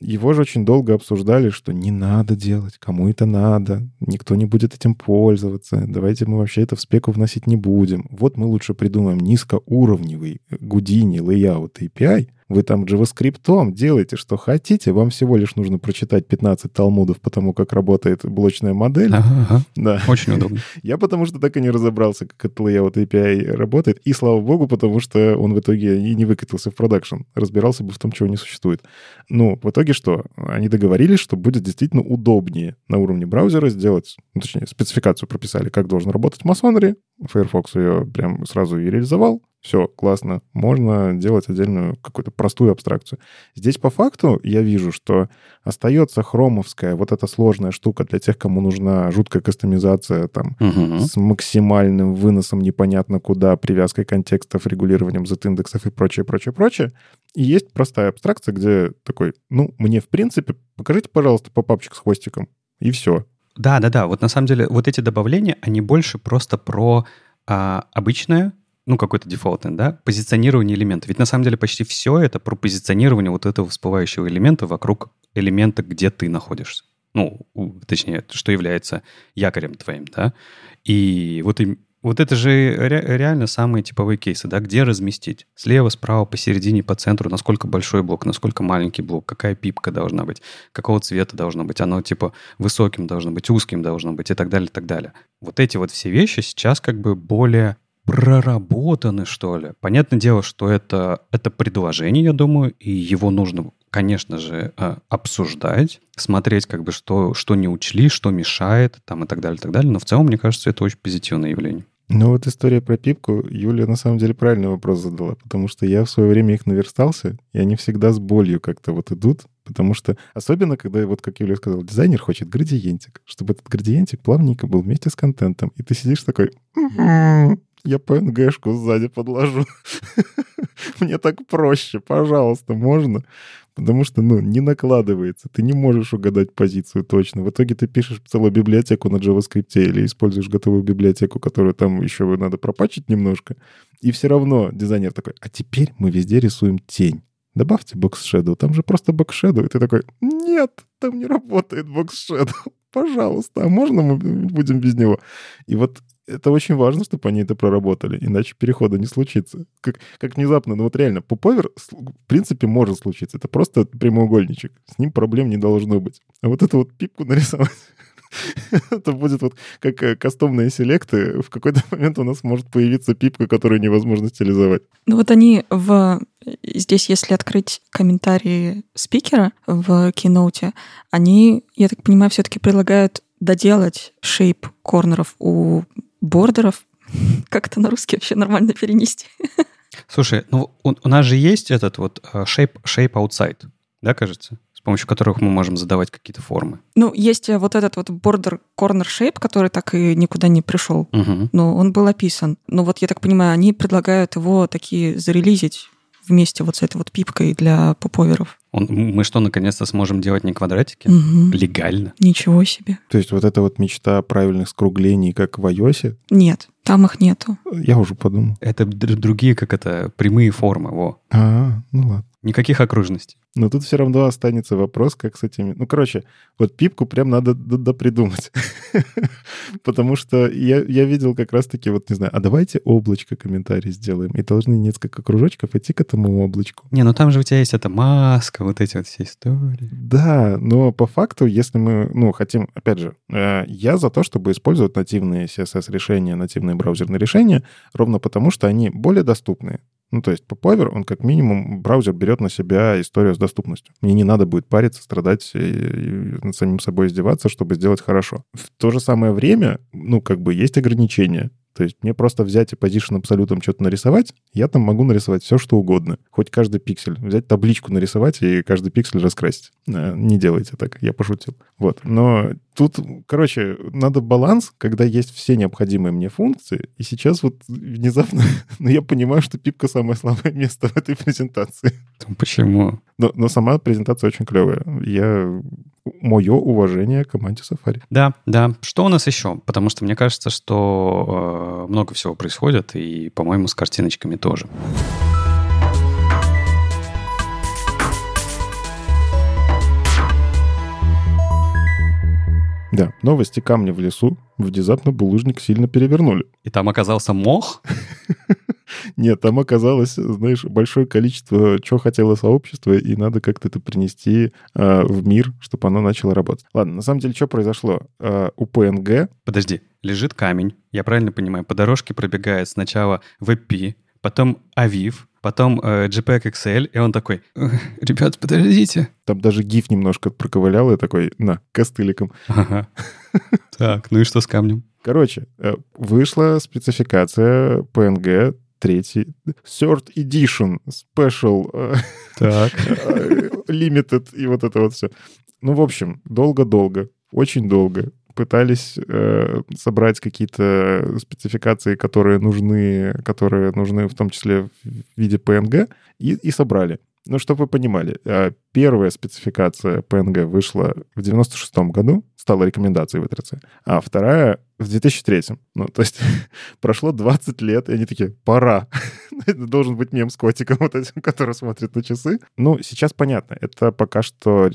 Его же очень долго обсуждали, что не надо делать, кому это надо, никто не будет этим пользоваться, давайте мы вообще это в спеку вносить не будем. Вот мы лучше придумаем низкоуровневый Гудини layout API, вы там JavaScript делаете, что хотите, вам всего лишь нужно прочитать 15 талмудов по тому, как работает блочная модель. Ага, ага. Да. Очень удобно. Я потому что так и не разобрался, как этот layout API работает. И слава богу, потому что он в итоге и не выкатился в продакшн. Разбирался бы в том, чего не существует. Ну, в итоге что? Они договорились, что будет действительно удобнее на уровне браузера сделать, ну, точнее, спецификацию прописали, как должен работать Masonry. Firefox ее прям сразу и реализовал. Все, классно. Можно делать отдельную какую-то простую абстракцию. Здесь по факту я вижу, что остается хромовская вот эта сложная штука для тех, кому нужна жуткая кастомизация там Мгм. с максимальным выносом непонятно куда, привязкой контекстов, регулированием z-индексов и прочее, прочее, прочее. И есть простая абстракция, где такой, ну, мне в принципе, покажите, пожалуйста, попапчик с хвостиком, и все. Да, да, да. Вот на самом деле вот эти добавления, они больше просто про а, обычное, ну, какой-то дефолтный, да, позиционирование элемента. Ведь на самом деле почти все это про позиционирование вот этого всплывающего элемента вокруг элемента, где ты находишься. Ну, точнее, что является якорем твоим, да. И вот им Вот это же ре- реально самые типовые кейсы, да, где разместить? Слева, справа, посередине, по центру, насколько большой блок, насколько маленький блок, какая пипка должна быть, какого цвета должно быть, оно типа высоким должно быть, узким должно быть и так далее, и так далее. Вот эти вот все вещи сейчас как бы более проработаны, что ли. Понятное дело, что это, это предложение, я думаю, и его нужно, конечно же, а, обсуждать, смотреть, как бы, что, что не учли, что мешает, там, и так далее, и так далее. Но в целом, мне кажется, это очень позитивное явление. Ну вот история про пипку, Юля на самом деле правильный вопрос задала, потому что я в свое время их наверстался, и они всегда с болью как-то вот идут, потому что особенно, когда, вот как Юля сказала, дизайнер хочет градиентик, чтобы этот градиентик плавненько был вместе с контентом, и ты сидишь такой, я PNG-шку сзади подложу. Мне так проще, пожалуйста, можно? Потому что, ну, не накладывается. Ты не можешь угадать позицию точно. В итоге ты пишешь целую библиотеку на JavaScript или используешь готовую библиотеку, которую там еще надо пропачить немножко. И все равно дизайнер такой, а теперь мы везде рисуем тень. Добавьте Box Shadow. Там же просто Box Shadow. И ты такой, нет, там не работает Box Shadow. Пожалуйста, а можно мы будем без него? И вот это очень важно, чтобы они это проработали, иначе перехода не случится. Как, как внезапно, ну вот реально, поповер в принципе может случиться. Это просто прямоугольничек. С ним проблем не должно быть. А вот эту вот пипку нарисовать, это будет вот как э, кастомные селекты. В какой-то момент у нас может появиться пипка, которую невозможно стилизовать. Ну вот они в... Здесь, если открыть комментарии спикера в Keynote, они, я так понимаю, все-таки предлагают доделать шейп корнеров у бордеров. Как это на русский вообще нормально перенести? Слушай, ну у, у нас же есть этот вот э, shape, shape outside, да, кажется? С помощью которых мы можем задавать какие-то формы. Ну, есть э, вот этот вот border corner shape, который так и никуда не пришел. Угу. Но он был описан. Но вот я так понимаю, они предлагают его такие зарелизить вместе вот с этой вот пипкой для поповеров. Он, мы что, наконец-то сможем делать не квадратики? Угу. Легально? Ничего себе. То есть вот эта вот мечта правильных скруглений, как в iOS? Нет, там их нету. Я уже подумал. Это др- другие, как это, прямые формы, во. А, ну ладно. Никаких окружностей. Но тут все равно останется вопрос, как с этими... Ну, короче, вот пипку прям надо допридумать. Потому что я, я видел как раз-таки, вот не знаю, а давайте облачко комментарий сделаем. И должны несколько кружочков идти к этому облачку. Не, ну там же у тебя есть эта маска, вот эти вот все истории. Да, но по факту, если мы, ну, хотим, опять же, э, я за то, чтобы использовать нативные CSS-решения, нативные браузерные решения, ровно потому, что они более доступные. Ну, то есть Popover, он как минимум, браузер берет на себя историю с доступностью. Мне не надо будет париться, страдать и, и над самим собой издеваться, чтобы сделать хорошо. В то же самое время, ну, как бы есть ограничения. То есть мне просто взять и position абсолютом что-то нарисовать, я там могу нарисовать все, что угодно. Хоть каждый пиксель. Взять табличку нарисовать и каждый пиксель раскрасить. Э, Не делайте так, я пошутил. Вот. Но тут, короче, надо баланс, когда есть все необходимые мне функции. И сейчас вот внезапно, ну, я понимаю, что пипка самое слабое место в этой презентации. Почему? Но, но сама презентация очень клевая. Я мое уважение команде Safari. Да, да. Что у нас еще? Потому что мне кажется, что э, много всего происходит, и, по-моему, с картиночками тоже. Да, новости камня в лесу внезапно булыжник сильно перевернули. И там оказался мох? Нет, там оказалось, знаешь, большое количество, чего хотело сообщество, и надо как-то это принести э, в мир, чтобы оно начало работать. Ладно, на самом деле, что произошло? Э, у PNG... Подожди, лежит камень, я правильно понимаю, по дорожке пробегает сначала WebP, потом Aviv, потом э, JPEG XL, и он такой, «Э, ребят, подождите. Там даже гиф немножко проковылял, и такой, на, костыликом. Ага. Так, ну и что с камнем? Короче, э, вышла спецификация PNG третий, Third Edition, Special, э, Так. э, Limited и вот это вот все. Ну, в общем, долго-долго, очень долго пытались э, собрать какие-то спецификации, которые нужны, которые нужны в том числе в виде PNG, и, и собрали. Ну, чтобы вы понимали, э, первая спецификация PNG вышла в 96 году, стала рекомендацией W3C, а вторая в 2003. Ну, то есть прошло 20 лет, и они такие, пора. Должен быть мем с котиком, вот этим, который смотрит на часы. Ну, сейчас понятно. Это пока что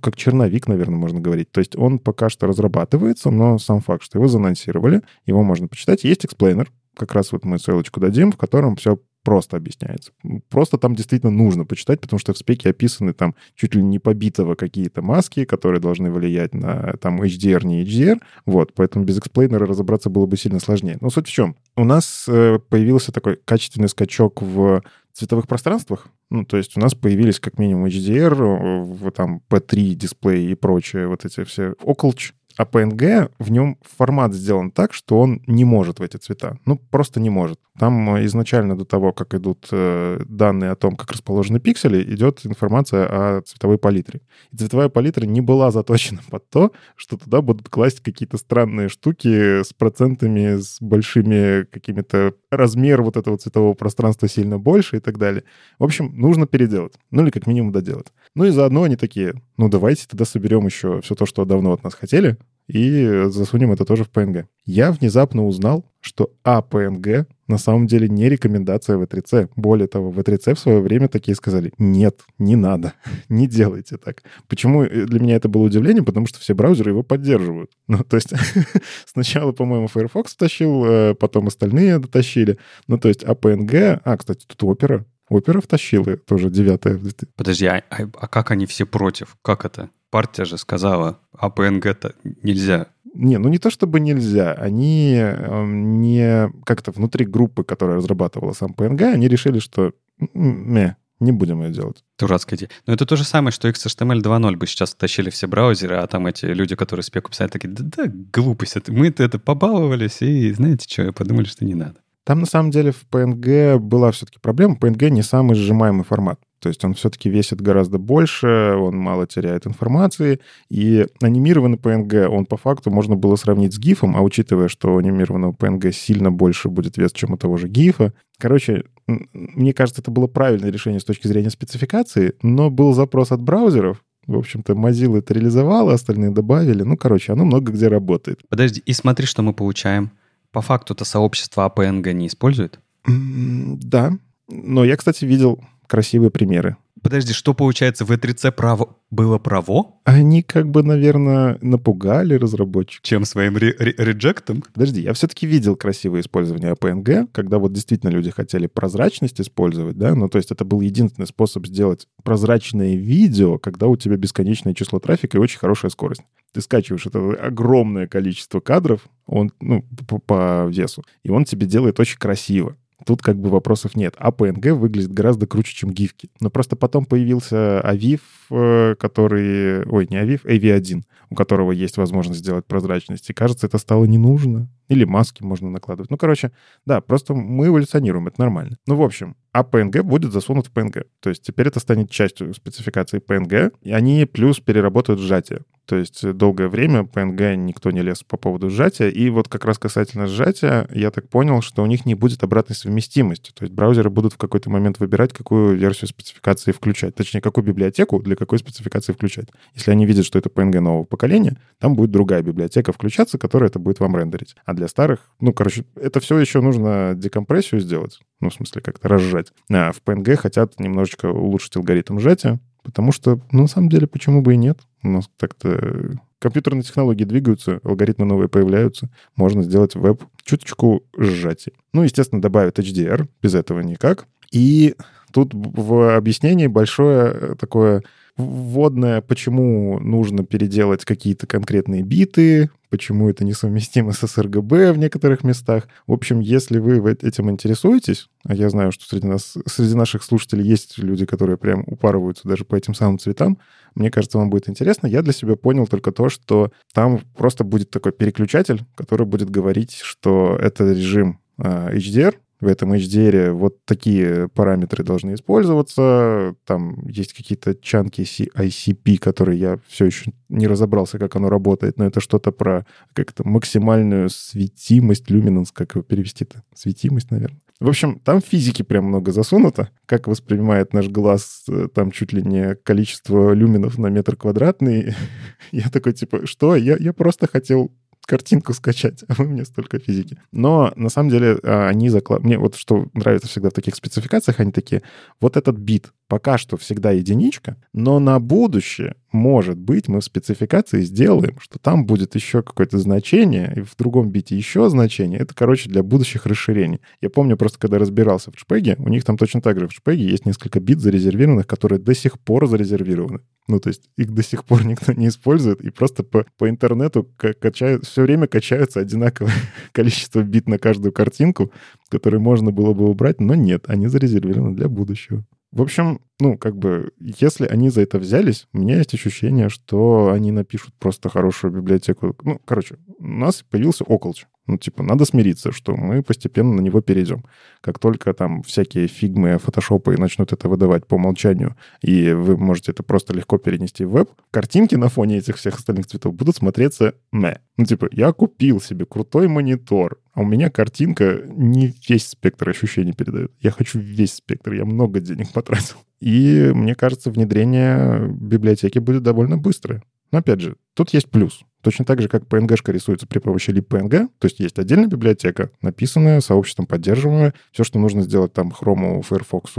как черновик, наверное, можно говорить. То есть он пока что разрабатывается, но сам факт, что его заанонсировали, его можно почитать. Есть explainer, как раз вот мы ссылочку дадим, в котором все просто объясняется. Просто там действительно нужно почитать, потому что в спеке описаны там чуть ли не побитого какие-то маски, которые должны влиять на там HDR, не HDR. Вот, поэтому без эксплейнера разобраться было бы сильно сложнее. Но суть в чем? У нас э, появился такой качественный скачок в цветовых пространствах. Ну, то есть у нас появились как минимум HDR, э, в, там P3 дисплей и прочее, вот эти все околч а PNG, в нем формат сделан так, что он не может в эти цвета. Ну, просто не может. Там э, изначально до того, как идут э, данные о том, как расположены пиксели, идет информация о цветовой палитре. И цветовая палитра не была заточена под то, что туда будут класть какие-то странные штуки с процентами, с большими какими-то... Размер вот этого цветового пространства сильно больше и так далее. В общем, нужно переделать. Ну или как минимум доделать. Ну и заодно они такие, ну давайте тогда соберем еще все то, что давно от нас хотели, и засунем это тоже в PNG. Я внезапно узнал, что APNG на самом деле не рекомендация V3C. Более того, V3C в свое время такие сказали, нет, не надо, не делайте так. Почему для меня это было удивление? Потому что все браузеры его поддерживают. Ну, то есть сначала, по-моему, Firefox тащил, э, потом остальные дотащили. Ну, то есть APNG... А, кстати, тут Opera. Opera втащила тоже девятое. Подожди, а, а, а как они все против? Как это? Партия же сказала, а ПНГ-то нельзя. Не, ну не то чтобы нельзя. Они э, не... Как-то внутри группы, которая разрабатывала сам PNG, они решили, что не, не будем ее делать. Дурацкая идея. Но это то же самое, что XHTML 2.0 бы сейчас тащили все браузеры, а там эти люди, которые спеку писали, такие, да, да глупость, мы-то это побаловались, и знаете что, подумали, что не надо. Там на самом деле в PNG была все-таки проблема. PNG не самый сжимаемый формат. То есть он все-таки весит гораздо больше, он мало теряет информации. И анимированный PNG, он по факту можно было сравнить с GIF, а учитывая, что у анимированного PNG сильно больше будет вес, чем у того же GIF. Короче, мне кажется, это было правильное решение с точки зрения спецификации, но был запрос от браузеров, в общем-то, Mozilla это реализовала, остальные добавили. Ну, короче, оно много где работает. Подожди, и смотри, что мы получаем. По факту-то сообщество APNG не использует? Да. Но я, кстати, видел красивые примеры. Подожди, что получается, в E3C право было право? Они как бы, наверное, напугали разработчиков. Чем своим ре- ре- реджектом? Подожди, я все-таки видел красивое использование APNG, когда вот действительно люди хотели прозрачность использовать, да, ну то есть это был единственный способ сделать прозрачное видео, когда у тебя бесконечное число трафика и очень хорошая скорость. Ты скачиваешь это огромное количество кадров, он, ну, по, по весу, и он тебе делает очень красиво. Тут как бы вопросов нет. А PNG выглядит гораздо круче, чем гифки. Но просто потом появился Aviv, э, который... Ой, не Aviv, AV1, у которого есть возможность сделать прозрачность. И кажется, это стало не нужно. Или маски можно накладывать. Ну, короче, да, просто мы эволюционируем, это нормально. Ну, в общем, а PNG будет засунут в PNG. То есть теперь это станет частью спецификации PNG, и они плюс переработают сжатие. То есть долгое время PNG никто не лез по поводу сжатия. И вот как раз касательно сжатия, я так понял, что у них не будет обратной совместимости. То есть браузеры будут в какой-то момент выбирать, какую версию спецификации включать. Точнее, какую библиотеку для какой спецификации включать. Если они видят, что это PNG нового поколения, там будет другая библиотека включаться, которая это будет вам рендерить. А для старых, ну, короче, это все еще нужно декомпрессию сделать. Ну, в смысле, как-то разжать. А в PNG хотят немножечко улучшить алгоритм сжатия, Потому что, ну, на самом деле, почему бы и нет? У нас так-то компьютерные технологии двигаются, алгоритмы новые появляются. Можно сделать веб чуточку сжатие. Ну, естественно, добавят HDR, без этого никак. И тут в объяснении большое такое вводное, почему нужно переделать какие-то конкретные биты, почему это несовместимо с СРГБ в некоторых местах. В общем, если вы этим интересуетесь, а я знаю, что среди нас, среди наших слушателей есть люди, которые прям упарываются даже по этим самым цветам, мне кажется, вам будет интересно. Я для себя понял только то, что там просто будет такой переключатель, который будет говорить, что это режим HDR, а, в этом HDR вот такие параметры должны использоваться. Там есть какие-то чанки ICP, которые я все еще не разобрался, как оно работает, но это что-то про как-то максимальную светимость, люминанс, как его перевести-то? Светимость, наверное. В общем, там физики прям много засунуто. Как воспринимает наш глаз, э, там чуть ли не количество люминов на метр квадратный. Я такой, типа, что? Я, я просто хотел картинку скачать, а вы мне столько физики. Но на самом деле а, они закладывают... Мне вот что нравится всегда в таких спецификациях, они такие, вот этот бит пока что всегда единичка, но на будущее, может быть, мы в спецификации сделаем, что там будет еще какое-то значение, и в другом бите еще значение. Это, короче, для будущих расширений. Я помню просто, когда разбирался в шпеге, у них там точно так же в шпеге есть несколько бит зарезервированных, которые до сих пор зарезервированы. Ну, то есть их до сих пор никто не использует, и просто по, по интернету качают, все время качаются одинаковое количество бит на каждую картинку, которые можно было бы убрать, но нет, они зарезервированы для будущего. В общем, ну, как бы, если они за это взялись, у меня есть ощущение, что они напишут просто хорошую библиотеку. Ну, короче, у нас появился Околч. Ну, типа, надо смириться, что мы постепенно на него перейдем. Как только там всякие фигмы, фотошопы начнут это выдавать по умолчанию, и вы можете это просто легко перенести в веб, картинки на фоне этих всех остальных цветов будут смотреться мэ. Ну, типа, я купил себе крутой монитор, а у меня картинка не весь спектр ощущений передает. Я хочу весь спектр, я много денег потратил. И мне кажется, внедрение библиотеки будет довольно быстрое. Но опять же, тут есть плюс. Точно так же, как PNG-шка рисуется при помощи libpng, то есть есть отдельная библиотека, написанная, сообществом поддерживаемая. Все, что нужно сделать там Chrome, Firefox,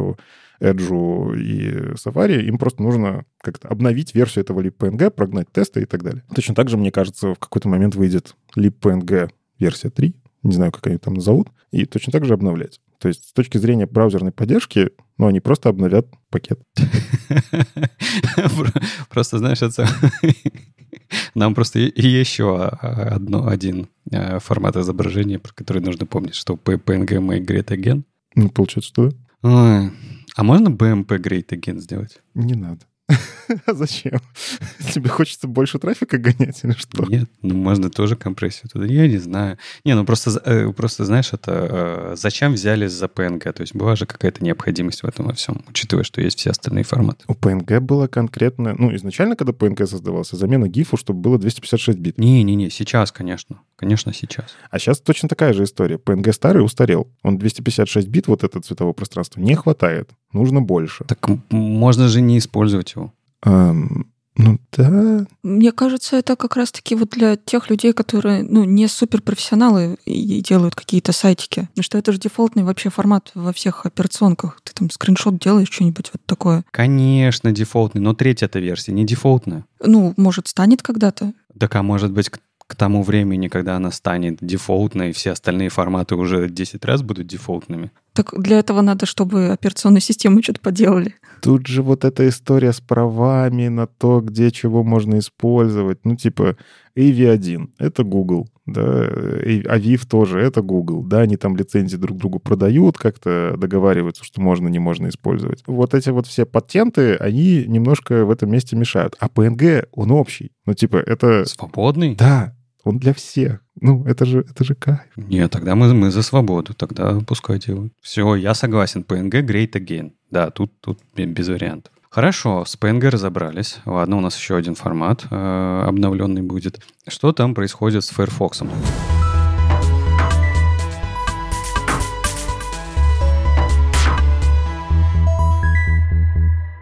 Edge и Safari, им просто нужно как-то обновить версию этого libpng, прогнать тесты и так далее. Точно так же, мне кажется, в какой-то момент выйдет libpng версия 3, не знаю, как они там назовут, и точно так же обновлять. То есть с точки зрения браузерной поддержки, ну, они просто обновят пакет. Просто, знаешь, это... Нам просто еще одно, один э, формат изображения, про который нужно помнить, что PNG make great again. Ну, получается, что да. А можно BMP great again сделать? Не надо. А зачем? Тебе хочется больше трафика гонять или что? Нет, ну можно тоже компрессию туда. Я не знаю. Не, ну просто, э, просто знаешь, это э, зачем взяли за PNG? То есть была же какая-то необходимость в этом во всем, учитывая, что есть все остальные форматы. У PNG было конкретно... Ну, изначально, когда PNG создавался, замена гифу, чтобы было 256 бит. Не-не-не, сейчас, конечно. Конечно, сейчас. А сейчас точно такая же история. PNG старый устарел. Он 256 бит, вот это цветовое пространство, не хватает. Нужно больше. Так можно же не использовать его. Um, ну да. Мне кажется, это как раз-таки вот для тех людей, которые, ну, не суперпрофессионалы и делают какие-то сайтики. Ну что это же дефолтный вообще формат во всех операционках. Ты там скриншот делаешь, что-нибудь вот такое. Конечно, дефолтный, но третья эта версия не дефолтная. Ну, может, станет когда-то. Так, а может быть, к тому времени, когда она станет дефолтной, все остальные форматы уже 10 раз будут дефолтными. Так для этого надо, чтобы операционную систему что-то поделали. Тут же вот эта история с правами на то, где чего можно использовать. Ну, типа, AV1 — это Google, да, а Viv тоже — это Google. Да, они там лицензии друг другу продают, как-то договариваются, что можно, не можно использовать. Вот эти вот все патенты, они немножко в этом месте мешают. А PNG, он общий. Ну, типа, это... Свободный? Да, он для всех. Ну, это же, это же кайф. Нет, тогда мы, мы за свободу, тогда пускай делают. Все, я согласен, PNG great again. Да, тут, тут без вариантов. Хорошо, с PNG разобрались. Ладно, у нас еще один формат э, обновленный будет. Что там происходит с Firefox?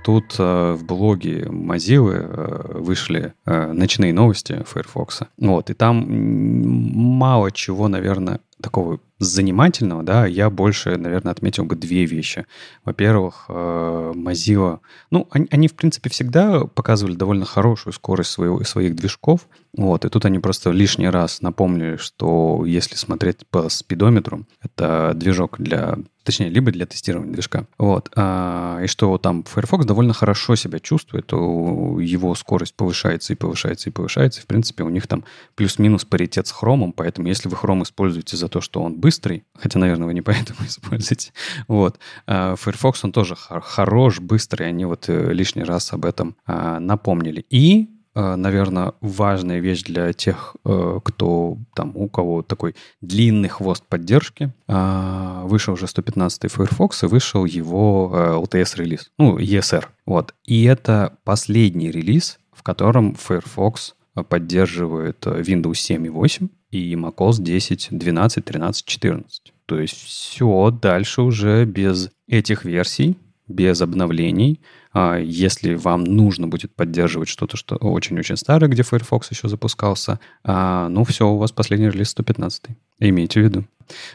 Тут э, в блоге Mozilla э, вышли э, ночные новости Firefox. Вот, и там мало чего, наверное, такого занимательного, да, я больше, наверное, отметил бы две вещи. Во-первых, э, Mozilla, ну, они, они, в принципе, всегда показывали довольно хорошую скорость своего, своих движков, вот, и тут они просто лишний раз напомнили, что если смотреть по спидометру, это движок для точнее, либо для тестирования движка. Вот. А, и что там Firefox довольно хорошо себя чувствует, его скорость повышается и повышается и повышается. В принципе, у них там плюс-минус паритет с Chrome, поэтому если вы Chrome используете за то, что он быстрый, хотя, наверное, вы не поэтому используете, вот, а Firefox, он тоже хорош, быстрый, они вот э, лишний раз об этом а, напомнили. И наверное, важная вещь для тех, э, кто там, у кого такой длинный хвост поддержки. А, вышел уже 115-й Firefox, и вышел его э, LTS-релиз, ну, ESR. Вот. И это последний релиз, в котором Firefox поддерживает Windows 7 и 8 и macOS 10, 12, 13, 14. То есть все, дальше уже без этих версий без обновлений. А если вам нужно будет поддерживать что-то, что очень-очень старое, где Firefox еще запускался, а, ну все, у вас последний релиз 115. Имейте в виду.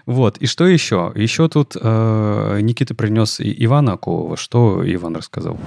Вот, и что еще? Еще тут э, Никита принес Ивана Акулова. Что Иван рассказал?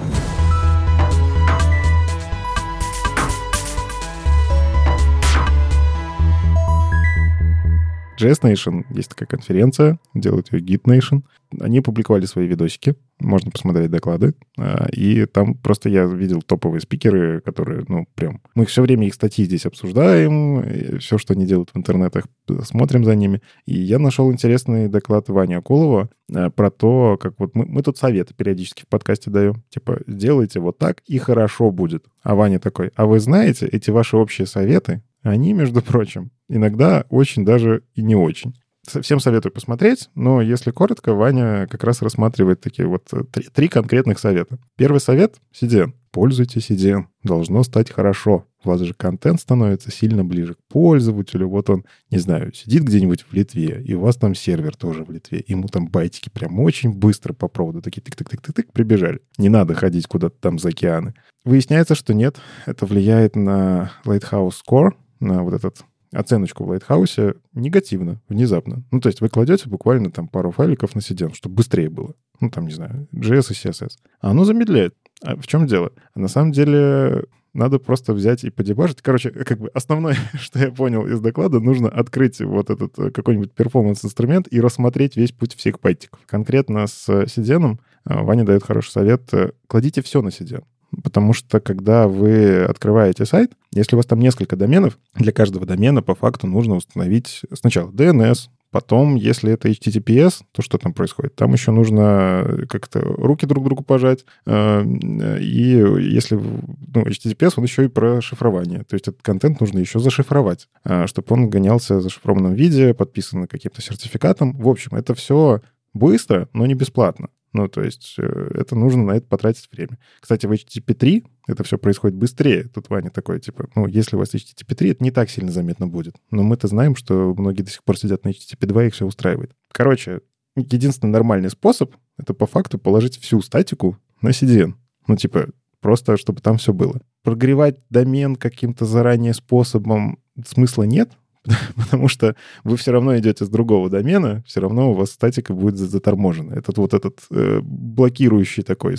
JS Nation есть такая конференция, делают ее Git Nation. Они публиковали свои видосики, можно посмотреть доклады. А, и там просто я видел топовые спикеры, которые, ну, прям... Мы все время их статьи здесь обсуждаем, все, что они делают в интернетах, смотрим за ними. И я нашел интересный доклад Вани Акулова а, про то, как вот мы, мы тут советы периодически в подкасте даем. Типа, сделайте вот так, и хорошо будет. А Ваня такой, а вы знаете, эти ваши общие советы, они, между прочим, иногда очень даже и не очень. Всем советую посмотреть, но если коротко, Ваня как раз рассматривает такие вот э, три, три конкретных совета. Первый совет — CDN. Пользуйтесь CDN. Должно стать хорошо. У вас же контент становится сильно ближе к пользователю. Вот он, не знаю, сидит где-нибудь в Литве, и у вас там сервер тоже в Литве. Ему там байтики прям очень быстро по проводу такие тык-тык-тык-тык прибежали. Не надо ходить куда-то там за океаны. Выясняется, что нет. Это влияет на Lighthouse Score, на вот этот оценочку в Lighthouse негативно, внезапно. Ну, то есть вы кладете буквально там пару файликов на CDN, чтобы быстрее было. Ну, там, не знаю, JS и CSS. А оно замедляет. А в чем дело? А на самом деле надо просто взять и подебажить. Короче, как бы основное, что я понял из доклада, нужно открыть вот этот э, какой-нибудь перформанс-инструмент и рассмотреть весь путь всех пайтиков. Конкретно с CDN э, Ваня дает хороший совет. Э, кладите все на CDN. Потому что, когда вы открываете сайт, если у вас там несколько доменов, для каждого домена по факту нужно установить сначала DNS, Потом, если это HTTPS, то что там происходит? Там еще нужно как-то руки друг другу пожать. Э, и если ну, HTTPS, он еще и про шифрование. То есть этот контент нужно еще зашифровать, э, чтобы он гонялся в зашифрованном виде, подписан каким-то сертификатом. В общем, это все быстро, но не бесплатно. Ну, то есть э, это нужно на это потратить время. Кстати, в HTTP 3 это все происходит быстрее. Тут Ваня такой, типа, ну, если у вас HTTP 3, это не так сильно заметно будет. Но мы-то знаем, что многие до сих пор сидят на HTTP 2, и их все устраивает. Короче, единственный нормальный способ — это по факту положить всю статику на CDN. Ну, типа, просто чтобы там все было. Прогревать домен каким-то заранее способом смысла нет, потому что вы все равно идете с другого домена, все равно у вас статика будет заторможена. Этот вот этот э, блокирующий такой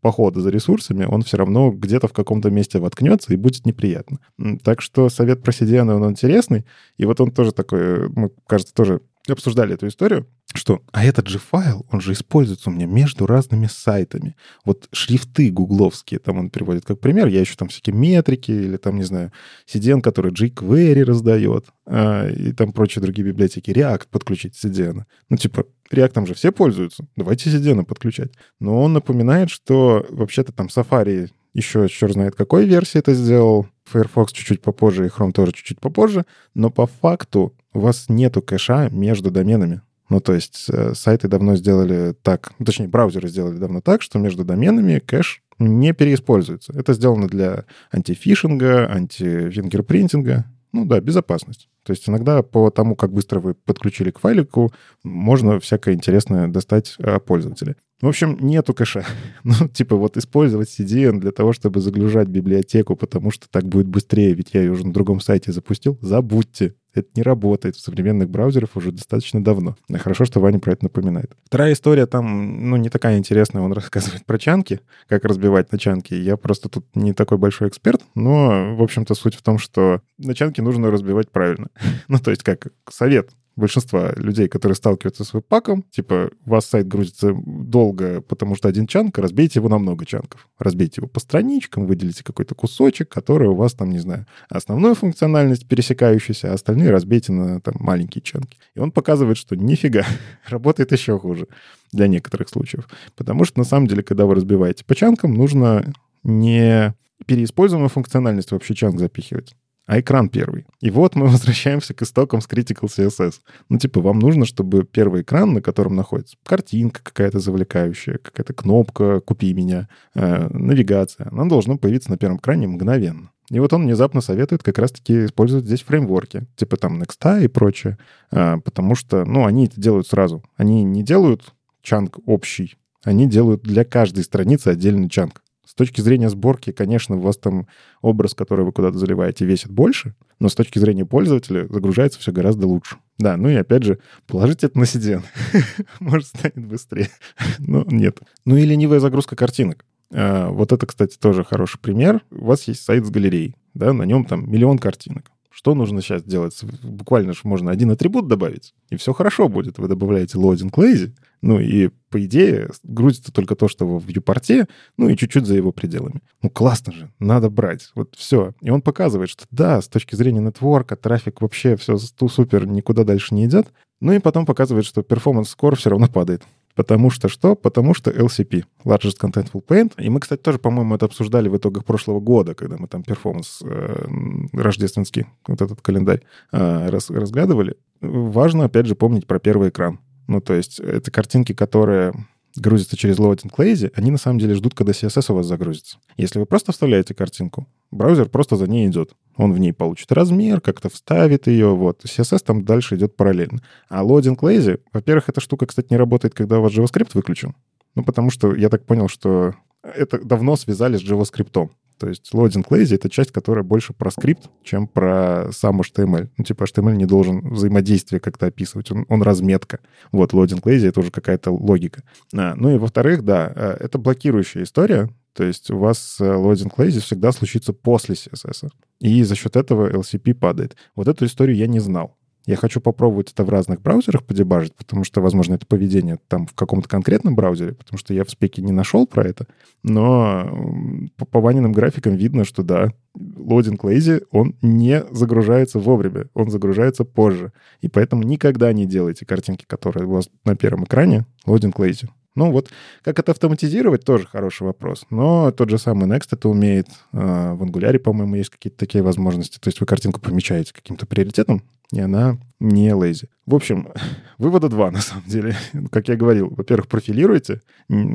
похода за ресурсами, он все равно где-то в каком-то месте воткнется и будет неприятно. Так что совет про CDN, он интересный, и вот он тоже такой, э, мы, кажется, тоже обсуждали эту историю, что, а этот же файл, он же используется у меня между разными сайтами. Вот шрифты гугловские, там он приводит как пример, я еще там всякие метрики или там, не знаю, CDN, который jQuery раздает, а, и там прочие другие библиотеки. React подключить CDN. Ну, типа, React там же все пользуются, давайте CDN подключать. Но он напоминает, что вообще-то там Safari еще черт знает какой версии это сделал, Firefox чуть-чуть попозже и Chrome тоже чуть-чуть попозже, но по факту у вас нету кэша между доменами. Ну, то есть э, сайты давно сделали так, ну, точнее, браузеры сделали давно так, что между доменами кэш не переиспользуется. Это сделано для антифишинга, антифингерпринтинга. Ну да, безопасность. То есть иногда по тому, как быстро вы подключили к файлику, можно всякое интересное достать о пользователе. В общем, нету кэша. Ну, типа вот использовать CDN для того, чтобы загружать библиотеку, потому что так будет быстрее, ведь я ее уже на другом сайте запустил, забудьте. Это не работает в современных браузерах уже достаточно давно. Хорошо, что Ваня про это напоминает. Вторая история там, ну, не такая интересная. Он рассказывает про чанки, как разбивать на чанки. Я просто тут не такой большой эксперт, но, в общем-то, суть в том, что на чанки нужно разбивать правильно. ну, то есть как совет большинства людей, которые сталкиваются с веб-паком, типа, у вас сайт грузится долго, потому что один чанк, разбейте его на много чанков. Разбейте его по страничкам, выделите какой-то кусочек, который у вас там, не знаю, основную функциональность пересекающаяся, а остальные разбейте на там маленькие чанки. И он показывает, что нифига, работает еще хуже для некоторых случаев. Потому что, на самом деле, когда вы разбиваете по чанкам, нужно не переиспользуемую функциональность вообще чанк запихивать а экран первый. И вот мы возвращаемся к истокам с Critical CSS. Ну, типа, вам нужно, чтобы первый экран, на котором находится картинка какая-то завлекающая, какая-то кнопка «Купи меня», э, навигация, она должна появиться на первом экране мгновенно. И вот он внезапно советует как раз-таки использовать здесь фреймворки, типа там Next и прочее, э, потому что, ну, они это делают сразу. Они не делают чанк общий, они делают для каждой страницы отдельный чанк. С точки зрения сборки, конечно, у вас там образ, который вы куда-то заливаете, весит больше, но с точки зрения пользователя загружается все гораздо лучше. Да, ну и опять же, положите это на CDN. Может, станет быстрее. но нет. Ну и ленивая загрузка картинок. А, вот это, кстати, тоже хороший пример. У вас есть сайт с галереей, да, на нем там миллион картинок. Что нужно сейчас делать? Буквально же можно один атрибут добавить, и все хорошо будет. Вы добавляете loading lazy, ну и, по идее, грузится только то, что в viewport, ну и чуть-чуть за его пределами. Ну классно же, надо брать. Вот все. И он показывает, что да, с точки зрения нетворка, трафик вообще все супер, никуда дальше не идет. Ну и потом показывает, что performance score все равно падает. Потому что что? Потому что LCP, Largest Contentful Paint. И мы, кстати, тоже, по-моему, это обсуждали в итогах прошлого года, когда мы там перформанс э, рождественский, вот этот календарь, э, раз, разглядывали. Важно, опять же, помнить про первый экран. Ну, то есть это картинки, которые грузятся через Loading Lazy, они на самом деле ждут, когда CSS у вас загрузится. Если вы просто вставляете картинку, браузер просто за ней идет. Он в ней получит размер, как-то вставит ее, вот. CSS там дальше идет параллельно. А Loading Lazy, во-первых, эта штука, кстати, не работает, когда у вас JavaScript выключен. Ну, потому что я так понял, что это давно связали с JavaScript. То есть loading lazy — это часть, которая больше про скрипт, чем про сам HTML. Ну, типа HTML не должен взаимодействие как-то описывать, он, он разметка. Вот loading lazy — это уже какая-то логика. А, ну и во-вторых, да, э, это блокирующая история, то есть у вас loading lazy всегда случится после CSS. И за счет этого LCP падает. Вот эту историю я не знал. Я хочу попробовать это в разных браузерах подебажить, потому что, возможно, это поведение там в каком-то конкретном браузере, потому что я в спеке не нашел про это. Но по, по Ваниным графикам видно, что да, лодинг lazy, он не загружается вовремя, он загружается позже. И поэтому никогда не делайте картинки, которые у вас на первом экране, лодинг lazy. Ну вот, как это автоматизировать, тоже хороший вопрос. Но тот же самый Next это умеет. А, в Angular, по-моему, есть какие-то такие возможности. То есть вы картинку помечаете каким-то приоритетом, и она не лейзи. В общем, вывода два, на самом деле. Как я говорил, во-первых, профилируйте,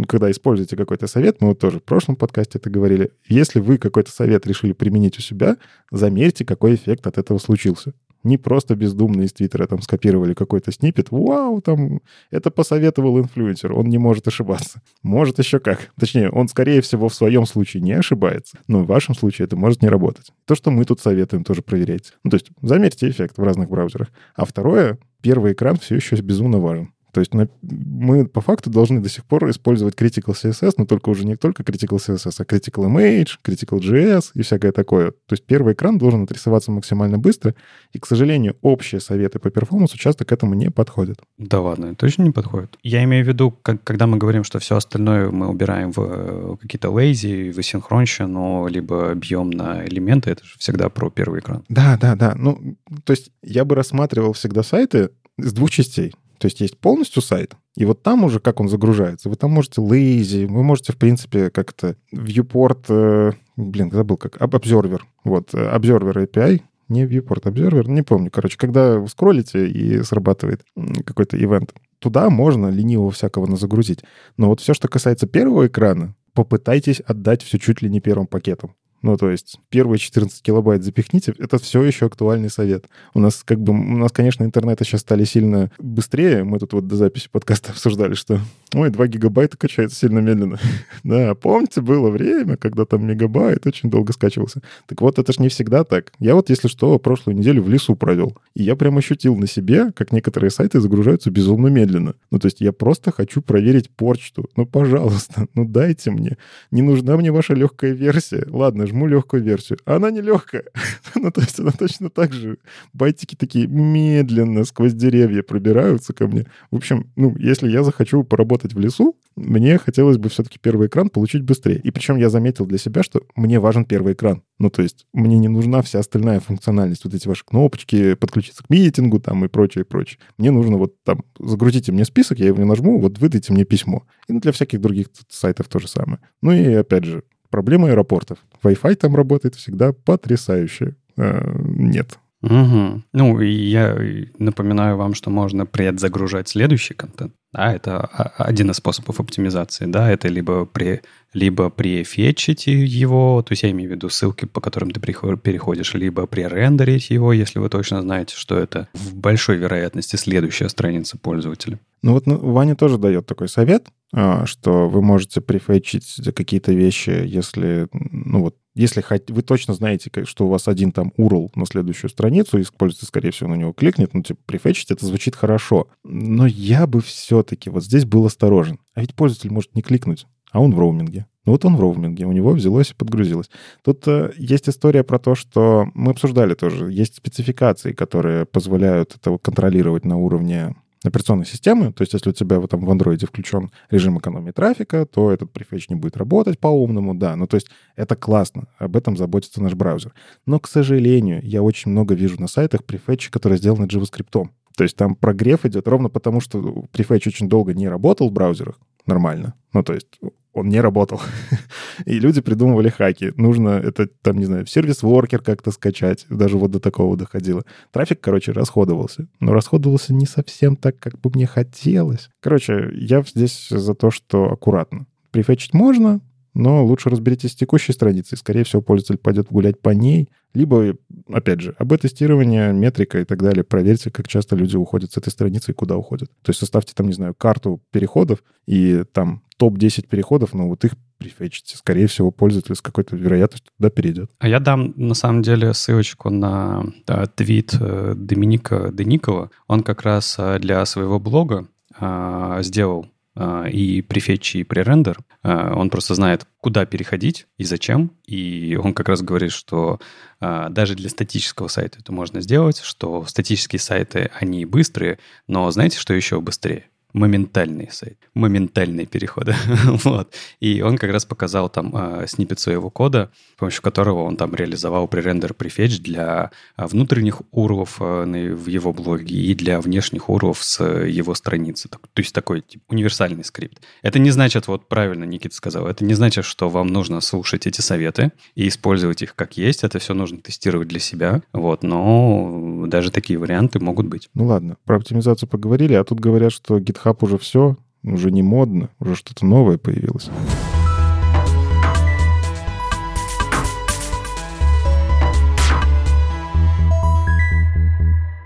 когда используете какой-то совет, мы вот тоже в прошлом подкасте это говорили. Если вы какой-то совет решили применить у себя, замерьте, какой эффект от этого случился не просто бездумно из Твиттера там скопировали какой-то снипет. Вау, там это посоветовал инфлюенсер, он не может ошибаться. Может еще как. Точнее, он, скорее всего, в своем случае не ошибается, но в вашем случае это может не работать. То, что мы тут советуем, тоже проверяйте. Ну, то есть замерьте эффект в разных браузерах. А второе, первый экран все еще безумно важен. То есть мы по факту должны до сих пор использовать Critical CSS, но только уже не только Critical CSS, а Critical Image, Critical JS и всякое такое. То есть первый экран должен отрисоваться максимально быстро, и, к сожалению, общие советы по перформансу часто к этому не подходят. Да ладно, точно не подходят. Я имею в виду, как, когда мы говорим, что все остальное мы убираем в э, какие-то lazy, в асинхронщину, либо бьем на элементы, это же всегда про первый экран. Да, да, да. Ну, то есть я бы рассматривал всегда сайты с двух частей. То есть есть полностью сайт, и вот там уже как он загружается. Вы там можете lazy, вы можете, в принципе, как-то viewport, э, блин, забыл как, observer. Вот, э, observer API, не viewport observer, не помню. Короче, когда вы скроллите и срабатывает какой-то ивент, туда можно ленивого всякого загрузить. Но вот все, что касается первого экрана, попытайтесь отдать все чуть ли не первым пакетом. Ну, то есть первые 14 килобайт запихните, это все еще актуальный совет. У нас, как бы, у нас, конечно, интернеты сейчас стали сильно быстрее. Мы тут вот до записи подкаста обсуждали, что, ой, 2 гигабайта качается сильно медленно. да, помните, было время, когда там мегабайт очень долго скачивался. Так вот, это же не всегда так. Я вот, если что, прошлую неделю в лесу провел. И я прям ощутил на себе, как некоторые сайты загружаются безумно медленно. Ну, то есть я просто хочу проверить почту. Ну, пожалуйста, ну дайте мне. Не нужна мне ваша легкая версия. Ладно, жму легкую версию. Она не легкая. ну, то есть она точно так же. Байтики такие медленно сквозь деревья пробираются ко мне. В общем, ну, если я захочу поработать в лесу, мне хотелось бы все-таки первый экран получить быстрее. И причем я заметил для себя, что мне важен первый экран. Ну, то есть мне не нужна вся остальная функциональность. Вот эти ваши кнопочки, подключиться к митингу там и прочее, и прочее. Мне нужно вот там, загрузите мне список, я его нажму, вот выдайте мне письмо. И для всяких других сайтов то же самое. Ну и опять же, Проблема аэропортов. Wi-Fi там работает всегда потрясающе. Э, нет. Угу. Ну, я напоминаю вам, что можно предзагружать следующий контент. Да, это один из способов оптимизации. Да, это либо при либо префетчить его, то есть я имею в виду ссылки, по которым ты переходишь, либо пререндерить его, если вы точно знаете, что это в большой вероятности следующая страница пользователя. Ну вот ну, Ваня тоже дает такой совет, а, что вы можете префетчить какие-то вещи, если, ну вот, если вы точно знаете, что у вас один там URL на следующую страницу, и используете, скорее всего, на него кликнет, ну, типа, префетчить, это звучит хорошо. Но я бы все-таки вот здесь был осторожен. А ведь пользователь может не кликнуть, а он в роуминге. Ну вот он в роуминге, у него взялось и подгрузилось. Тут э, есть история про то, что мы обсуждали тоже. Есть спецификации, которые позволяют это контролировать на уровне операционной системы. То есть если у тебя там в Android включен режим экономии трафика, то этот префетч не будет работать по-умному, да. Ну то есть это классно, об этом заботится наш браузер. Но, к сожалению, я очень много вижу на сайтах префетчи, которые сделаны JavaScript. То есть там прогрев идет ровно потому, что префетч очень долго не работал в браузерах нормально. Ну то есть он не работал. И люди придумывали хаки. Нужно это, там, не знаю, сервис-воркер как-то скачать. Даже вот до такого доходило. Трафик, короче, расходовался. Но расходовался не совсем так, как бы мне хотелось. Короче, я здесь за то, что аккуратно. Прифетчить можно, но лучше разберитесь с текущей страницей. Скорее всего, пользователь пойдет гулять по ней. Либо, опять же, об тестирование, метрика и так далее. Проверьте, как часто люди уходят с этой страницы и куда уходят. То есть составьте там, не знаю, карту переходов и там топ-10 переходов, но вот их прифетчите. Скорее всего, пользователь с какой-то вероятностью туда перейдет. А я дам, на самом деле, ссылочку на да, твит э, Доминика Деникова. Он как раз э, для своего блога а, сделал а, и префетч, и пререндер. А, он просто знает, куда переходить и зачем. И он как раз говорит, что а, даже для статического сайта это можно сделать, что статические сайты, они быстрые, но знаете, что еще быстрее? Моментальный сайт, моментальные переходы. вот. И он как раз показал там э, сниппет своего кода, с помощью которого он там реализовал пререндер префетч для э, внутренних уровов э, в его блоге и для внешних уровов с его страницы. То есть такой типа, универсальный скрипт. Это не значит, вот правильно Никита сказал, это не значит, что вам нужно слушать эти советы и использовать их как есть. Это все нужно тестировать для себя. Вот. Но даже такие варианты могут быть. Ну ладно, про оптимизацию поговорили, а тут говорят, что GitHub GitHub уже все, уже не модно, уже что-то новое появилось.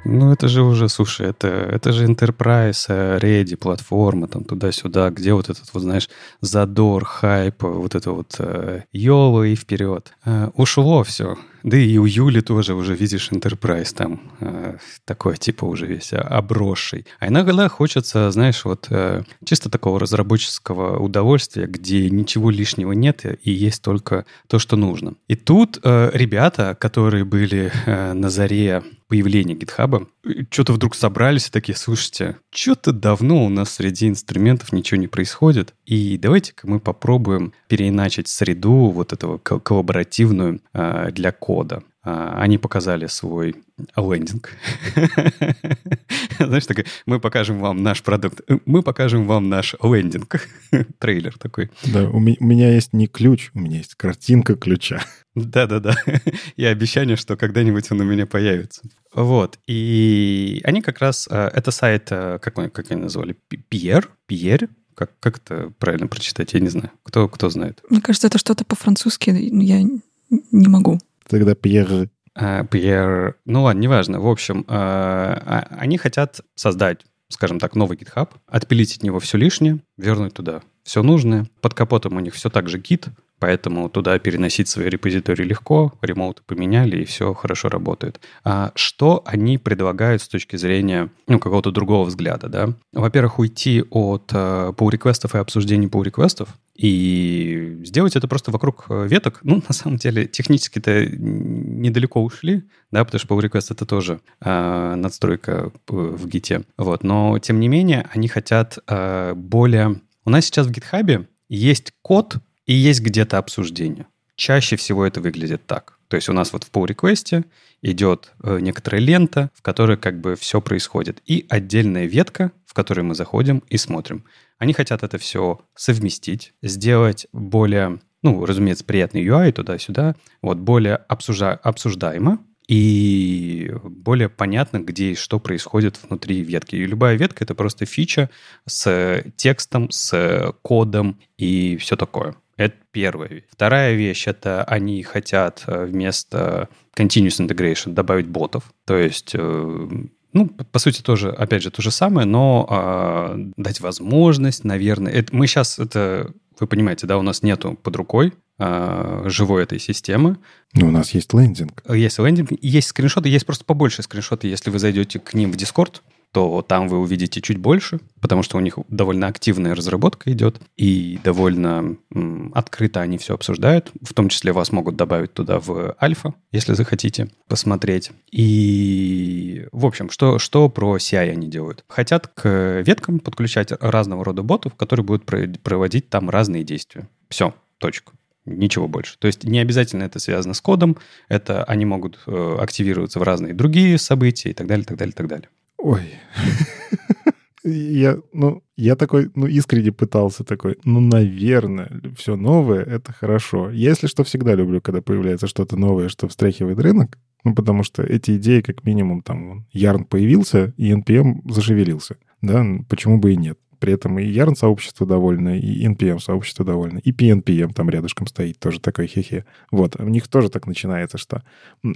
Ну, это же уже, слушай, это, это же Enterprise, э, Ready, платформа, там туда-сюда, где вот этот, вот знаешь, задор, хайп, вот это вот э, йоло и вперед. Э, ушло все. Да и у Юли тоже уже видишь Enterprise там э, такой типа уже весь обросший. А иногда хочется, знаешь, вот э, чисто такого разработческого удовольствия, где ничего лишнего нет и есть только то, что нужно. И тут э, ребята, которые были э, на заре появления GitHub, что-то вдруг собрались и такие, слушайте, что-то давно у нас среди инструментов ничего не происходит, и давайте-ка мы попробуем переиначить среду вот этого коллаборативную э, для кода. Э, они показали свой лендинг. Знаешь, такой, мы покажем вам наш продукт, мы покажем вам наш лендинг. Трейлер такой. Да, у меня есть не ключ, у меня есть картинка ключа. Да-да-да. И обещание, что когда-нибудь он у меня появится. Вот. И они как раз... Э, это сайт, э, как, как они назвали? Пьер? Пьер? Как, как это правильно прочитать? Я не знаю. Кто, кто знает? Мне кажется, это что-то по-французски, но я не могу. Тогда Пьер... А, Пьер... Ну ладно, неважно. В общем, а, они хотят создать скажем так, новый GitHub, отпилить от него все лишнее, вернуть туда все нужное. Под капотом у них все так же Git, Поэтому туда переносить свои репозитории легко, ремоуты поменяли, и все хорошо работает. А что они предлагают с точки зрения ну, какого-то другого взгляда? Да? Во-первых, уйти от pull-реквестов и обсуждений pull-реквестов, и сделать это просто вокруг э, веток. Ну, на самом деле, технически-то недалеко ушли, да, потому что pull request это тоже э, надстройка в гите. Вот. Но, тем не менее, они хотят э, более... У нас сейчас в гитхабе есть код, и есть где-то обсуждение. Чаще всего это выглядит так. То есть у нас вот в pull request идет э, некоторая лента, в которой как бы все происходит, и отдельная ветка, в которой мы заходим и смотрим. Они хотят это все совместить, сделать более, ну, разумеется, приятный UI туда-сюда, вот более обсужда обсуждаемо, и более понятно, где и что происходит внутри ветки. И любая ветка — это просто фича с текстом, с кодом и все такое. Это первая вещь. Вторая вещь — это они хотят э, вместо continuous integration добавить ботов. То есть, э, ну, по сути, тоже, опять же, то же самое, но э, дать возможность, наверное. Это, мы сейчас это, вы понимаете, да, у нас нету под рукой э, живой этой системы. Но у нас есть лендинг. Есть лендинг, есть скриншоты, есть просто побольше скриншоты. Если вы зайдете к ним в Discord, то там вы увидите чуть больше, потому что у них довольно активная разработка идет, и довольно м, открыто они все обсуждают. В том числе вас могут добавить туда в альфа, если захотите посмотреть. И, в общем, что, что про CI они делают? Хотят к веткам подключать разного рода ботов, которые будут проводить там разные действия. Все, точка. Ничего больше. То есть не обязательно это связано с кодом, это они могут э, активироваться в разные другие события и так далее, так далее, так далее. Ой. Я, ну, я такой, ну, искренне пытался такой, ну, наверное, все новое — это хорошо. Я, если что, всегда люблю, когда появляется что-то новое, что встряхивает рынок, ну, потому что эти идеи, как минимум, там, Ярн появился, и NPM зашевелился, да, почему бы и нет. При этом и Ярн сообщество довольно, и NPM сообщество довольно, и PNPM там рядышком стоит, тоже такой хе-хе. Вот, у них тоже так начинается, что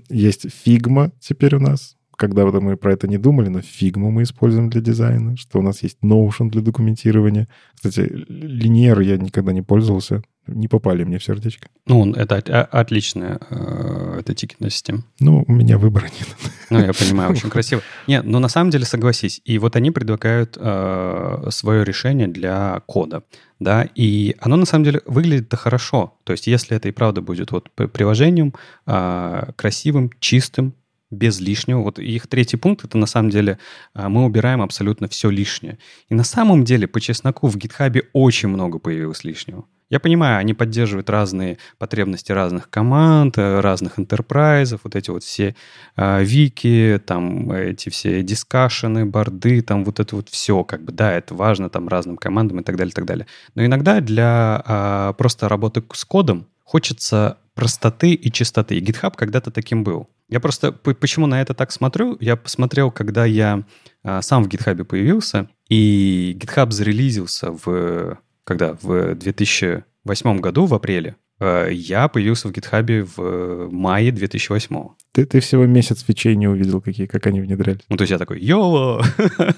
есть Figma теперь у нас, когда-то мы про это не думали, но фигму мы используем для дизайна, что у нас есть Notion для документирования. Кстати, линейр я никогда не пользовался, не попали мне в сердечко. Ну, это отличная э, это тикетная система. Ну, у меня выбора нет. Ну, я понимаю, очень красиво. Нет, но на самом деле согласись. И вот они предлагают э, свое решение для кода, да, и оно на самом деле выглядит хорошо. То есть, если это и правда будет вот приложением э, красивым, чистым, без лишнего. Вот их третий пункт — это на самом деле а, мы убираем абсолютно все лишнее. И на самом деле, по чесноку, в GitHub очень много появилось лишнего. Я понимаю, они поддерживают разные потребности разных команд, э, разных интерпрайзов, вот эти вот все э, вики, там эти все дискашены, борды, там вот это вот все, как бы, да, это важно там разным командам и так далее, и так далее. Но иногда для э, просто работы с кодом хочется простоты и чистоты. И GitHub когда-то таким был. Я просто почему на это так смотрю? Я посмотрел, когда я а, сам в GitHub появился, и GitHub зарелизился в когда в 2008 году в апреле. А, я появился в GitHub в мае 2008. Ты, ты всего месяц фичей не увидел, какие, как они внедрялись. Ну, то есть я такой, йоло,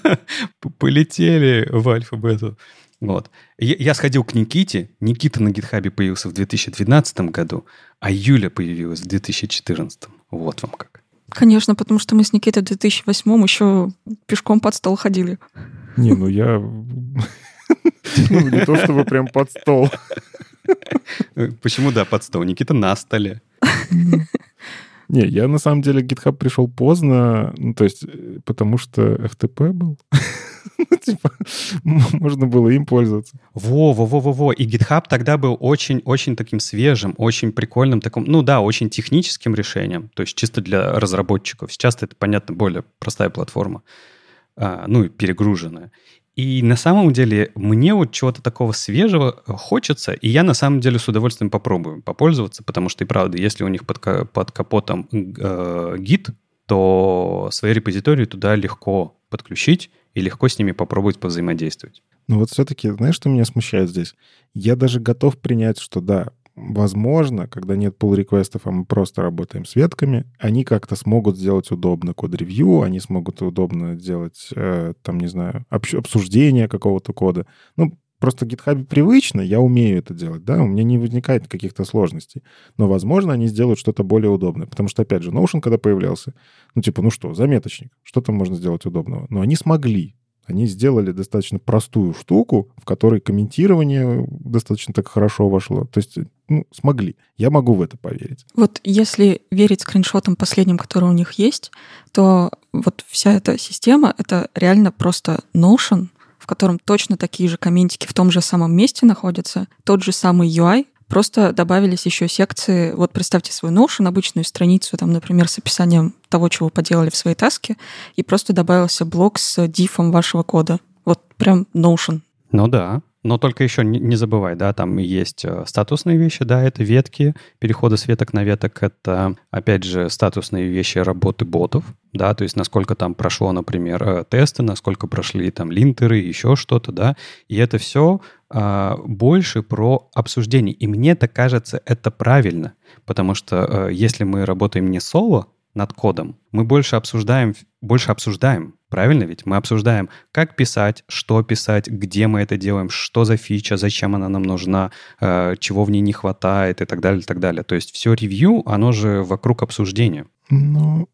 полетели в альфа-бету. Вот. Я, я сходил к Никите. Никита на гитхабе появился в 2012 году, а Юля появилась в 2014. Вот вам как. Конечно, потому что мы с Никитой в 2008 еще пешком под стол ходили. Не, ну я... Ну, не то чтобы прям под стол. Почему, да, под стол? Никита на столе. Не, я на самом деле GitHub пришел поздно, ну, то есть э, потому что FTP был. Ну, типа, можно было им пользоваться. Во, во, во, во, во. И GitHub тогда был очень-очень таким свежим, очень прикольным, таким, ну да, очень техническим решением, то есть чисто для разработчиков. Сейчас это, понятно, более простая платформа, а, ну и перегруженная. И на самом деле мне вот чего-то такого свежего хочется, и я на самом деле с удовольствием попробую попользоваться, потому что и правда, если у них под, под капотом э, гид, то свои репозитории туда легко подключить и легко с ними попробовать повзаимодействовать. Ну вот все-таки, знаешь, что меня смущает здесь? Я даже готов принять, что да, возможно, когда нет pull реквестов а мы просто работаем с ветками, они как-то смогут сделать удобно код-ревью, они смогут удобно сделать, э, там, не знаю, обсуждение какого-то кода. Ну, просто в GitHub привычно, я умею это делать, да, у меня не возникает каких-то сложностей. Но, возможно, они сделают что-то более удобное. Потому что, опять же, Notion, когда появлялся, ну, типа, ну что, заметочник, что там можно сделать удобного? Но они смогли. Они сделали достаточно простую штуку, в которой комментирование достаточно так хорошо вошло. То есть, ну, смогли. Я могу в это поверить. Вот если верить скриншотам последним, которые у них есть, то вот вся эта система — это реально просто Notion, в котором точно такие же комментики в том же самом месте находятся, тот же самый UI, Просто добавились еще секции. Вот представьте свою Notion, обычную страницу, там, например, с описанием того, чего поделали в своей таске, и просто добавился блок с дифом вашего кода. Вот прям Notion. Ну да. Но только еще не, забывай, да, там есть э, статусные вещи, да, это ветки, переходы с веток на веток, это, опять же, статусные вещи работы ботов, да, то есть насколько там прошло, например, э, тесты, насколько прошли там линтеры, еще что-то, да, и это все а, больше про обсуждение. И мне так кажется, это правильно, потому что а, если мы работаем не соло, над кодом. Мы больше обсуждаем, больше обсуждаем, правильно ведь? Мы обсуждаем, как писать, что писать, где мы это делаем, что за фича, зачем она нам нужна, э, чего в ней не хватает и так далее, и так далее. То есть все ревью, оно же вокруг обсуждения. Ну,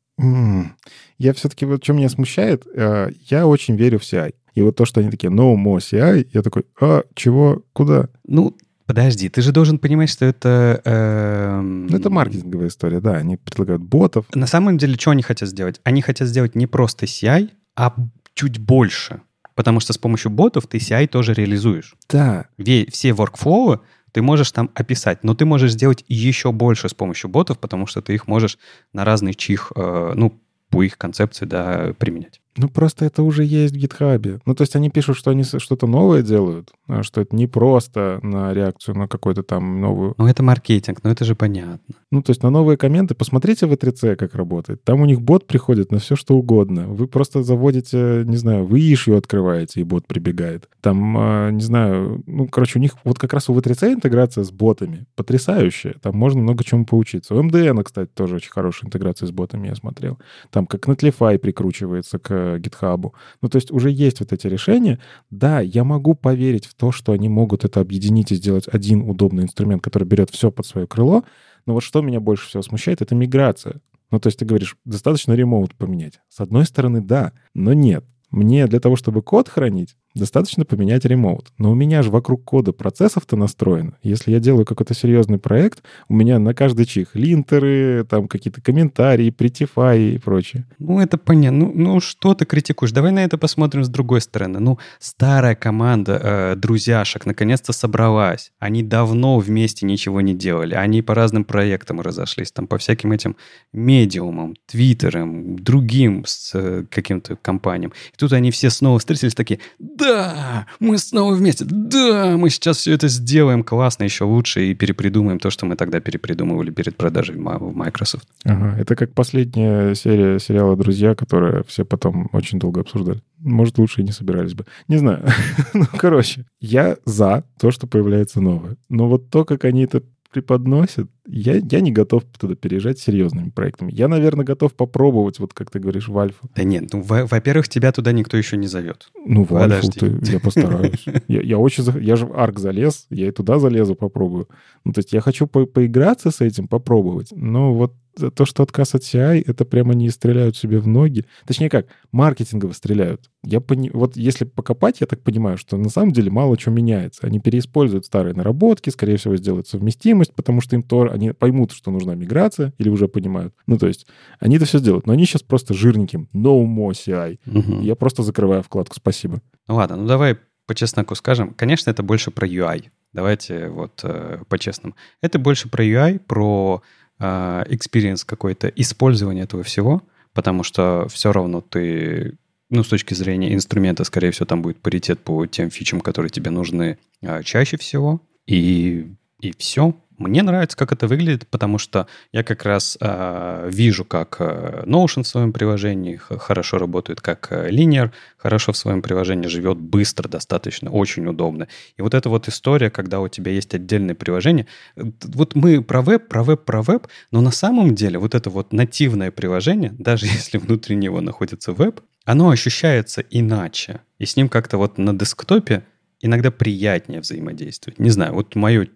я все-таки, вот что меня смущает, э, я очень верю в CI. И вот то, что они такие, no more CI, я такой, а, чего, куда? Ну, Подожди, ты же должен понимать, что это... Э, ну, это маркетинговая история, да. Они предлагают ботов. На самом деле, что они хотят сделать? Они хотят сделать не просто CI, а чуть больше. Потому что с помощью ботов ты CI тоже реализуешь. Да. Все workflow ты можешь там описать, но ты можешь сделать еще больше с помощью ботов, потому что ты их можешь на разный чих, э, ну, по их концепции, да, применять. Ну, просто это уже есть в гитхабе. Ну, то есть они пишут, что они что-то новое делают, а что это не просто на реакцию на какую-то там новую... Ну, это маркетинг, но это же понятно. Ну, то есть на новые комменты. Посмотрите в E3C, как работает. Там у них бот приходит на все, что угодно. Вы просто заводите, не знаю, вы ишью открываете, и бот прибегает. Там, а, не знаю, ну, короче, у них вот как раз у V3C интеграция с ботами потрясающая. Там можно много чему поучиться. У MDN, кстати, тоже очень хорошая интеграция с ботами, я смотрел. Там как Netlify прикручивается к GitHub. Ну, то есть уже есть вот эти решения. Да, я могу поверить в то, что они могут это объединить и сделать один удобный инструмент, который берет все под свое крыло. Но вот что меня больше всего смущает, это миграция. Ну, то есть ты говоришь, достаточно ремоут поменять. С одной стороны, да, но нет. Мне для того, чтобы код хранить, достаточно поменять ремоут. Но у меня же вокруг кода процессов-то настроено. Если я делаю какой-то серьезный проект, у меня на каждый чих линтеры, там какие-то комментарии, притифаи и прочее. Ну, это понятно. Ну, ну, что ты критикуешь? Давай на это посмотрим с другой стороны. Ну, старая команда э, друзьяшек наконец-то собралась. Они давно вместе ничего не делали. Они по разным проектам разошлись. Там по всяким этим медиумам, твиттерам, другим с э, каким-то компаниям. И тут они все снова встретились такие, да, мы снова вместе, да, мы сейчас все это сделаем классно, еще лучше и перепридумаем то, что мы тогда перепридумывали перед продажей в Microsoft. Ага, это как последняя серия сериала «Друзья», которая все потом очень долго обсуждали. Может, лучше и не собирались бы. Не знаю. ну, короче, я за то, что появляется новое. Но вот то, как они это преподносят, я, я не готов туда переезжать серьезными проектами. Я, наверное, готов попробовать, вот как ты говоришь, в Альфу. Да нет, ну, во-первых, тебя туда никто еще не зовет. Ну, в Альфу ты, я постараюсь. Я, я очень... Я же в Арк залез, я и туда залезу, попробую. Ну, то есть я хочу по поиграться с этим, попробовать. Но вот то, что отказ от CI, это прямо не стреляют себе в ноги. Точнее как, маркетингово стреляют. Я пони... Вот если покопать, я так понимаю, что на самом деле мало чего меняется. Они переиспользуют старые наработки, скорее всего, сделают совместимость, потому что им то... Они поймут, что нужна миграция, или уже понимают. Ну, то есть, они это все сделают. Но они сейчас просто жирненьким. No more CI. Угу. Я просто закрываю вкладку. Спасибо. Ну ладно, ну давай по чесноку скажем. Конечно, это больше про UI. Давайте вот э, по-честному. Это больше про UI, про а, experience какой-то использования этого всего, потому что все равно ты, ну, с точки зрения инструмента, скорее всего, там будет паритет по тем фичам, которые тебе нужны а, чаще всего, и, и все. Мне нравится, как это выглядит, потому что я как раз э, вижу, как э, Notion в своем приложении хорошо работает, как э, Linear хорошо в своем приложении живет быстро, достаточно, очень удобно. И вот эта вот история, когда у тебя есть отдельное приложение, вот мы про веб, про веб, про веб, но на самом деле вот это вот нативное приложение, даже если внутри него находится веб, оно ощущается иначе. И с ним как-то вот на десктопе иногда приятнее взаимодействовать. Не знаю, вот мое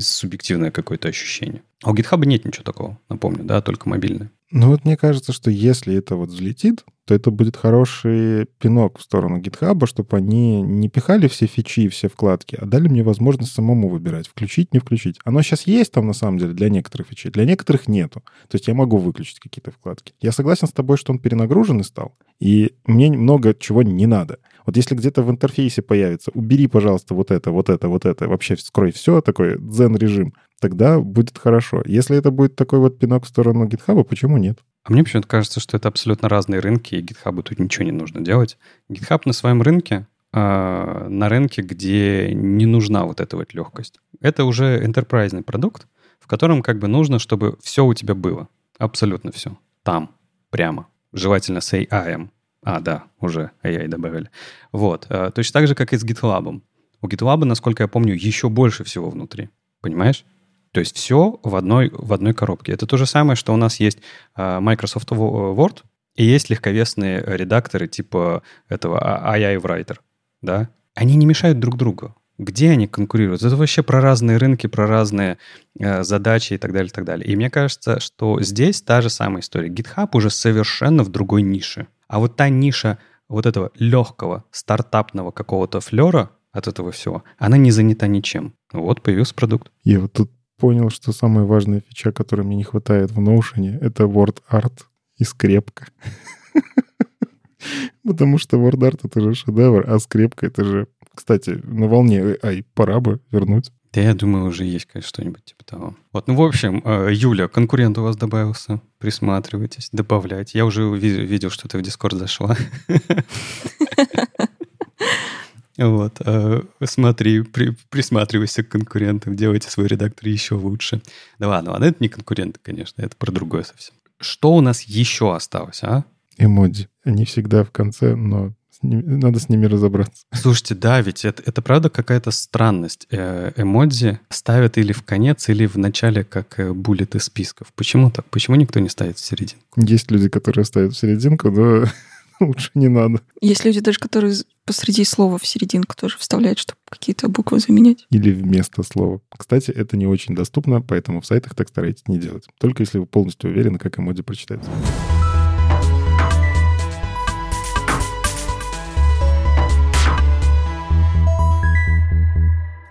субъективное какое-то ощущение. А у GitHub нет ничего такого, напомню, да, только мобильное. Ну вот мне кажется, что если это вот взлетит, то это будет хороший пинок в сторону GitHub, чтобы они не пихали все фичи и все вкладки, а дали мне возможность самому выбирать, включить, не включить. Оно сейчас есть там на самом деле для некоторых фичей, для некоторых нету. То есть я могу выключить какие-то вкладки. Я согласен с тобой, что он перенагруженный стал, и мне много чего не надо. Вот если где-то в интерфейсе появится, убери, пожалуйста, вот это, вот это, вот это, вообще скрой все, такой дзен-режим, тогда будет хорошо. Если это будет такой вот пинок в сторону GitHub, почему нет? А мне почему-то кажется, что это абсолютно разные рынки, и GitHub тут ничего не нужно делать. GitHub на своем рынке, э, на рынке, где не нужна вот эта вот легкость. Это уже enterprise продукт, в котором как бы нужно, чтобы все у тебя было. Абсолютно все. Там, прямо. Желательно с AI. А, да, уже AI добавили. Вот. Э, точно так же, как и с GitLab. У GitLab, насколько я помню, еще больше всего внутри. Понимаешь? То есть все в одной, в одной коробке. Это то же самое, что у нас есть а, Microsoft Word, и есть легковесные редакторы типа этого AI Writer, да? Они не мешают друг другу. Где они конкурируют? Это вообще про разные рынки, про разные э, задачи и так далее, и так далее. И мне кажется, что здесь та же самая история. GitHub уже совершенно в другой нише. А вот та ниша вот этого легкого стартапного какого-то флера от этого всего, она не занята ничем. Вот появился продукт. Я вот тут понял, что самая важная фича, которой мне не хватает в Notion, это word art и скрепка. Потому что WordArt — это же шедевр, а скрепка — это же... Кстати, на волне ай, пора бы вернуть. Да, я думаю, уже есть, конечно, что-нибудь типа того. Вот, ну, в общем, э, Юля, конкурент у вас добавился. Присматривайтесь, добавляйте. Я уже видел, что ты в Дискорд зашла. Вот, э, смотри, присматривайся к конкурентам, делайте свой редактор еще лучше. Да ладно, ладно, это не конкуренты, конечно, это про другое совсем. Что у нас еще осталось, а? Эмодзи. Они всегда в конце, но с ними, надо с ними разобраться. Слушайте, да, ведь это, это правда какая-то странность. Э, эмодзи ставят или в конец, или в начале, как э, буллет из списков. Почему так? Почему никто не ставит в серединку? Есть люди, которые ставят в серединку, но лучше не надо. Есть люди даже, которые посреди слова в серединку тоже вставляют, чтобы какие-то буквы заменять. Или вместо слова. Кстати, это не очень доступно, поэтому в сайтах так старайтесь не делать. Только если вы полностью уверены, как эмодзи прочитается.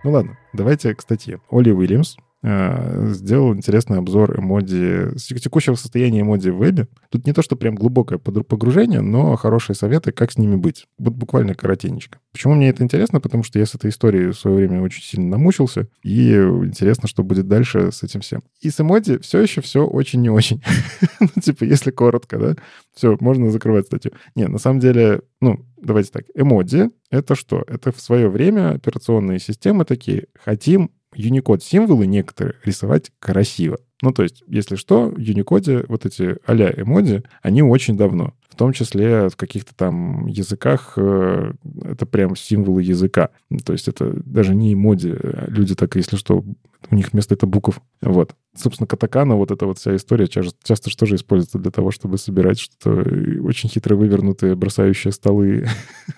Ну ладно, давайте к статье. Оли Уильямс сделал интересный обзор эмодзи, текущего состояния эмодзи в вебе. Тут не то, что прям глубокое погружение, но хорошие советы, как с ними быть. Вот буквально коротенечко. Почему мне это интересно? Потому что я с этой историей в свое время очень сильно намучился, и интересно, что будет дальше с этим всем. И с эмодзи все еще все очень не очень. ну, типа, если коротко, да, все, можно закрывать статью. Не, на самом деле, ну, давайте так, эмодзи — это что? Это в свое время операционные системы такие, хотим Unicode символы некоторые рисовать красиво. Ну, то есть, если что, в Unicode вот эти а-ля эмодзи, они очень давно. В том числе в каких-то там языках э, это прям символы языка. То есть это даже не эмодзи. Люди так, если что, у них вместо это букв. Вот. Собственно, катакана, вот эта вот вся история часто, часто же используется для того, чтобы собирать что-то очень хитро вывернутые, бросающие столы,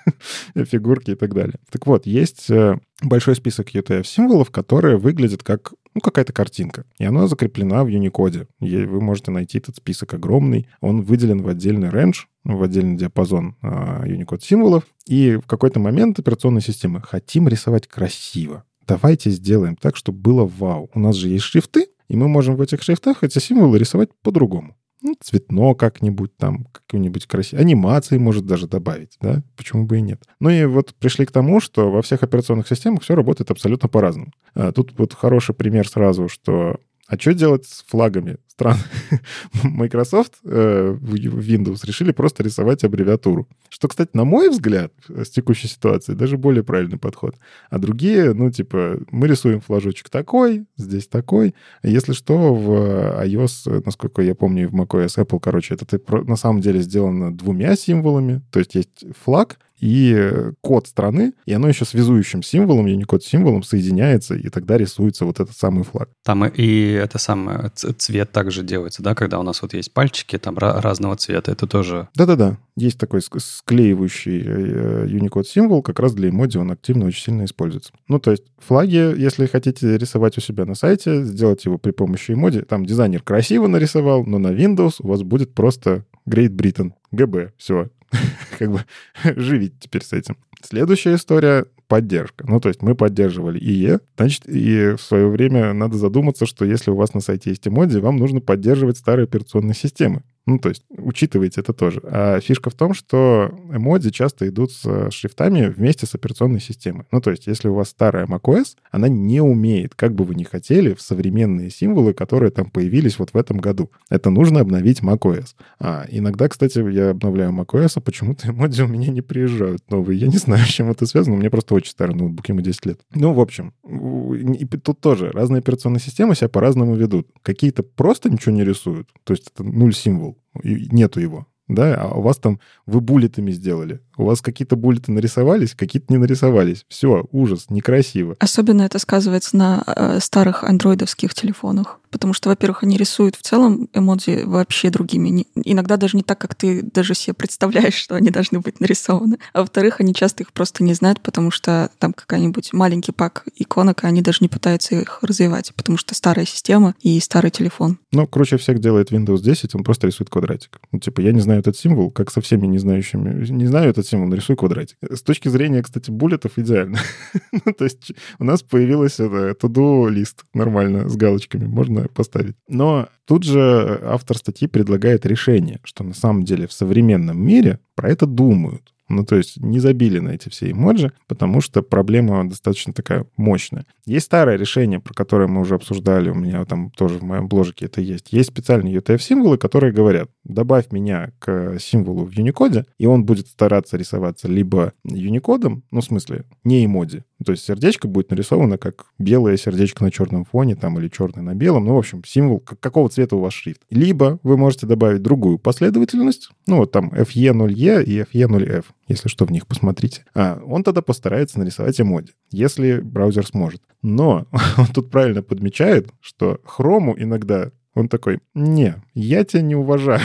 фигурки и так далее. Так вот, есть э, большой список UTF-символов, которые выглядят как ну, какая-то картинка. И она закреплена в Unicode. И вы можете найти этот список огромный. Он выделен в отдельный range, в отдельный диапазон Unicode символов. И в какой-то момент операционной системы хотим рисовать красиво. Давайте сделаем так, чтобы было вау. У нас же есть шрифты, и мы можем в этих шрифтах эти символы рисовать по-другому. Ну, цветно как-нибудь там, какую-нибудь красивую анимации может даже добавить, да? Почему бы и нет? Ну и вот пришли к тому, что во всех операционных системах все работает абсолютно по-разному. А тут вот хороший пример сразу, что а что делать с флагами стран? Microsoft э, Windows решили просто рисовать аббревиатуру. Что, кстати, на мой взгляд, с текущей ситуацией даже более правильный подход. А другие, ну, типа, мы рисуем флажочек такой, здесь такой. Если что, в iOS, насколько я помню, в macOS Apple, короче, это на самом деле сделано двумя символами. То есть есть флаг, и код страны, и оно еще связующим символом, Unicode символом соединяется, и тогда рисуется вот этот самый флаг. Там и это самое, цвет также делается, да, когда у нас вот есть пальчики там разного цвета, это тоже... Да-да-да, есть такой склеивающий э, Unicode символ, как раз для эмодзи он активно очень сильно используется. Ну, то есть флаги, если хотите рисовать у себя на сайте, сделать его при помощи эмодзи, там дизайнер красиво нарисовал, но на Windows у вас будет просто Great Britain, ГБ, все, как бы живите теперь с этим. Следующая история — поддержка. Ну, то есть мы поддерживали ИЕ, значит, и в свое время надо задуматься, что если у вас на сайте есть эмодзи, вам нужно поддерживать старые операционные системы. Ну, то есть учитывайте это тоже. А фишка в том, что эмодзи часто идут с шрифтами вместе с операционной системой. Ну, то есть если у вас старая macOS, она не умеет, как бы вы ни хотели, в современные символы, которые там появились вот в этом году. Это нужно обновить macOS. А иногда, кстати, я обновляю macOS, а почему-то эмодзи у меня не приезжают новые. Я не знаю, с чем это связано. У меня просто очень старый ноутбук, ему 10 лет. Ну, в общем, и тут тоже разные операционные системы себя по-разному ведут. Какие-то просто ничего не рисуют. То есть это нуль символ нету его. да, а у вас там вы буллетами сделали. У вас какие-то буллеты нарисовались, какие-то не нарисовались. Все, ужас, некрасиво. Особенно это сказывается на э, старых андроидовских телефонах. Потому что, во-первых, они рисуют в целом эмодзи вообще другими. Не, иногда даже не так, как ты даже себе представляешь, что они должны быть нарисованы. А во-вторых, они часто их просто не знают, потому что там какая-нибудь маленький пак иконок, и они даже не пытаются их развивать, потому что старая система и старый телефон. Ну, круче всех делает Windows 10, он просто рисует квадратик. Ну, типа, я не знаю этот символ, как со всеми не знающими. Не знаю этот символ, нарисуй квадратик. С точки зрения, кстати, буллетов идеально. ну, то есть у нас появилась это to-do лист нормально с галочками. Можно можно поставить. Но тут же автор статьи предлагает решение, что на самом деле в современном мире про это думают. Ну, то есть не забили на эти все эмоджи, потому что проблема достаточно такая мощная. Есть старое решение, про которое мы уже обсуждали, у меня там тоже в моем бложике это есть. Есть специальные UTF-символы, которые говорят, добавь меня к символу в Unicode, и он будет стараться рисоваться либо Unicode, ну, в смысле, не эмодзи, то есть сердечко будет нарисовано как белое сердечко на черном фоне там или черное на белом. Ну, в общем, символ, какого цвета у вас шрифт. Либо вы можете добавить другую последовательность, ну, вот там FE0E и FE0F, если что, в них посмотрите. А он тогда постарается нарисовать эмоди, если браузер сможет. Но он тут правильно подмечает, что хрому иногда он такой, не, я тебя не уважаю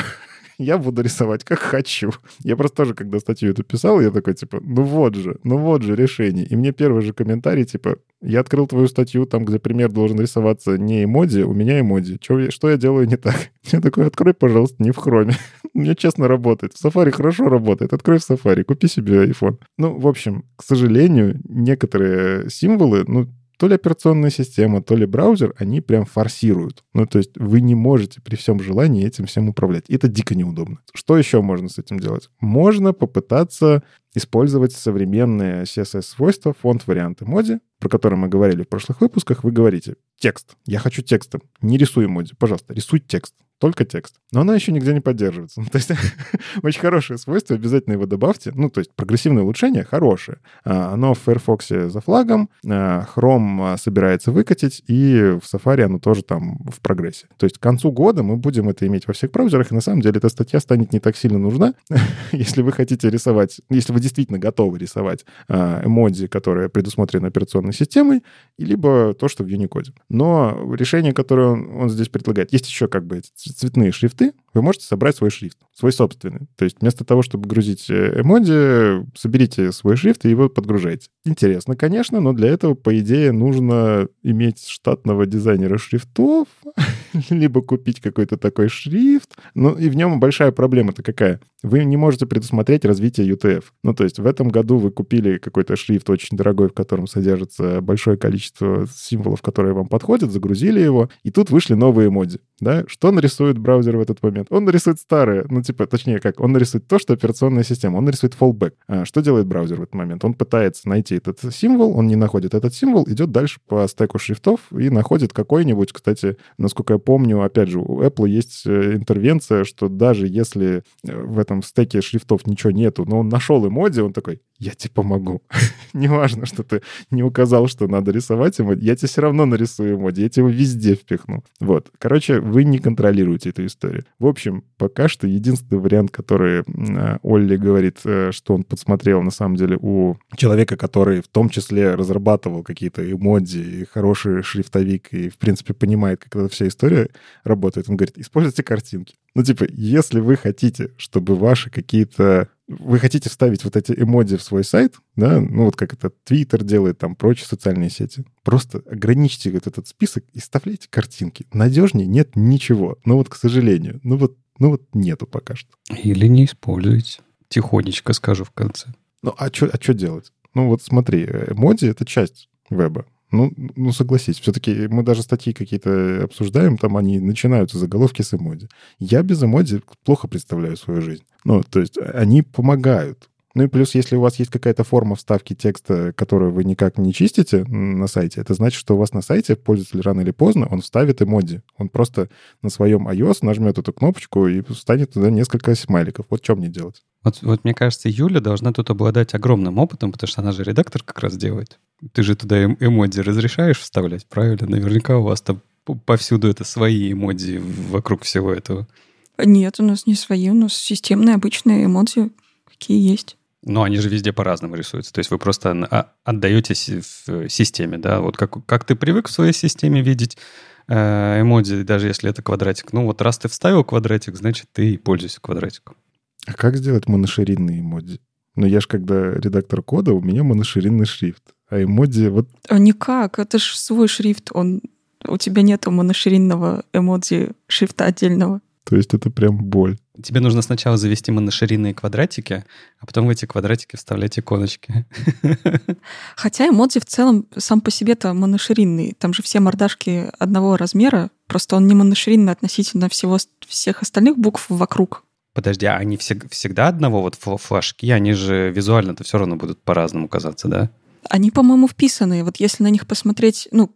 я буду рисовать как хочу. Я просто тоже, когда статью эту писал, я такой, типа, ну вот же, ну вот же решение. И мне первый же комментарий, типа, я открыл твою статью, там, где пример должен рисоваться не эмодзи, у меня эмодзи. Что, что я делаю не так? Я такой, открой, пожалуйста, не в хроме. Мне честно работает. В Safari хорошо работает. Открой в Safari, купи себе iPhone. Ну, в общем, к сожалению, некоторые символы, ну, то ли операционная система, то ли браузер, они прям форсируют. Ну, то есть вы не можете при всем желании этим всем управлять. И это дико неудобно. Что еще можно с этим делать? Можно попытаться использовать современные CSS-свойства, фонд-варианты моди, про которые мы говорили в прошлых выпусках. Вы говорите «текст». Я хочу текстом. Не рисуй моди. Пожалуйста, рисуй текст только текст. Но она еще нигде не поддерживается. Ну, то есть очень хорошее свойство, обязательно его добавьте. Ну, то есть прогрессивное улучшение хорошее. А, оно в Firefox за флагом, а, Chrome а, собирается выкатить, и в Safari оно тоже там в прогрессе. То есть к концу года мы будем это иметь во всех браузерах, и на самом деле эта статья станет не так сильно нужна, если вы хотите рисовать, если вы действительно готовы рисовать эмодзи, которые предусмотрены операционной системой, либо то, что в Unicode. Но решение, которое он, он здесь предлагает, есть еще как бы цветные шрифты, вы можете собрать свой шрифт, свой собственный. То есть вместо того, чтобы грузить э, эмодзи, соберите свой шрифт и его подгружайте. Интересно, конечно, но для этого, по идее, нужно иметь штатного дизайнера шрифтов, либо купить какой-то такой шрифт. Ну и в нем большая проблема-то какая? Вы не можете предусмотреть развитие UTF. Ну то есть в этом году вы купили какой-то шрифт очень дорогой, в котором содержится большое количество символов, которые вам подходят, загрузили его, и тут вышли новые эмодзи. Да? Что нарисует браузер в этот момент? Он нарисует старые, ну типа, точнее как, он нарисует то, что операционная система, он нарисует fallback. А что делает браузер в этот момент? Он пытается найти этот символ, он не находит этот символ, идет дальше по стеку шрифтов и находит какой-нибудь, кстати, насколько я помню, опять же, у Apple есть э, интервенция, что даже если э, в этом стеке шрифтов ничего нету, но он нашел эмодзи, он такой, я тебе помогу. Неважно, что ты не указал, что надо рисовать эмодзи, я тебе все равно нарисую эмодзи, я тебе его везде впихну. Вот. Короче, вы не контролируете эту историю. В общем, пока что единственный вариант, который э, Олли говорит, что он подсмотрел на самом деле у человека, который в том числе разрабатывал какие-то эмодзи и хороший шрифтовик, и, в принципе, понимает, как эта вся история работает. Он говорит, используйте картинки. Ну, типа, если вы хотите, чтобы ваши какие-то... Вы хотите вставить вот эти эмодзи в свой сайт, да, ну вот как это Твиттер делает, там, прочие социальные сети, просто ограничьте вот этот список и вставляйте картинки. Надежнее нет ничего. Ну вот, к сожалению, ну вот, ну вот нету пока что. Или не используйте. Тихонечко скажу в конце. Ну, а что а делать? Ну вот смотри, эмодзи — это часть веба. Ну, ну согласись, все-таки мы даже статьи какие-то обсуждаем, там они начинаются заголовки с эмодзи. Я без эмодзи плохо представляю свою жизнь. Ну, то есть они помогают. Ну и плюс, если у вас есть какая-то форма вставки текста, которую вы никак не чистите на сайте, это значит, что у вас на сайте пользователь рано или поздно, он вставит эмодзи. Он просто на своем iOS нажмет эту кнопочку и встанет туда несколько смайликов. Вот что мне делать? Вот, вот мне кажется, Юля должна тут обладать огромным опытом, потому что она же редактор как раз делает. Ты же туда эм эмодзи разрешаешь вставлять, правильно? Наверняка у вас там повсюду это свои эмодзи вокруг всего этого. Нет, у нас не свои, у нас системные обычные эмодзи, какие есть. Но они же везде по-разному рисуются. То есть вы просто а, отдаете в системе, да? Вот как, как ты привык в своей системе видеть э, эмодзи, даже если это квадратик. Ну вот раз ты вставил квадратик, значит, ты и пользуешься квадратиком. А как сделать моноширинные эмодзи? Ну, я же когда редактор кода, у меня моноширинный шрифт. А эмодзи вот... А никак, это же свой шрифт, он... У тебя нету моноширинного эмодзи шрифта отдельного. То есть это прям боль. Тебе нужно сначала завести моноширинные квадратики, а потом в эти квадратики вставлять иконочки. Хотя эмодзи в целом сам по себе-то моноширинный. Там же все мордашки одного размера, просто он не моноширинный относительно всего, всех остальных букв вокруг. Подожди, а они всег- всегда одного вот флажки? Они же визуально-то все равно будут по-разному казаться, да? Они, по-моему, вписаны. Вот если на них посмотреть, ну,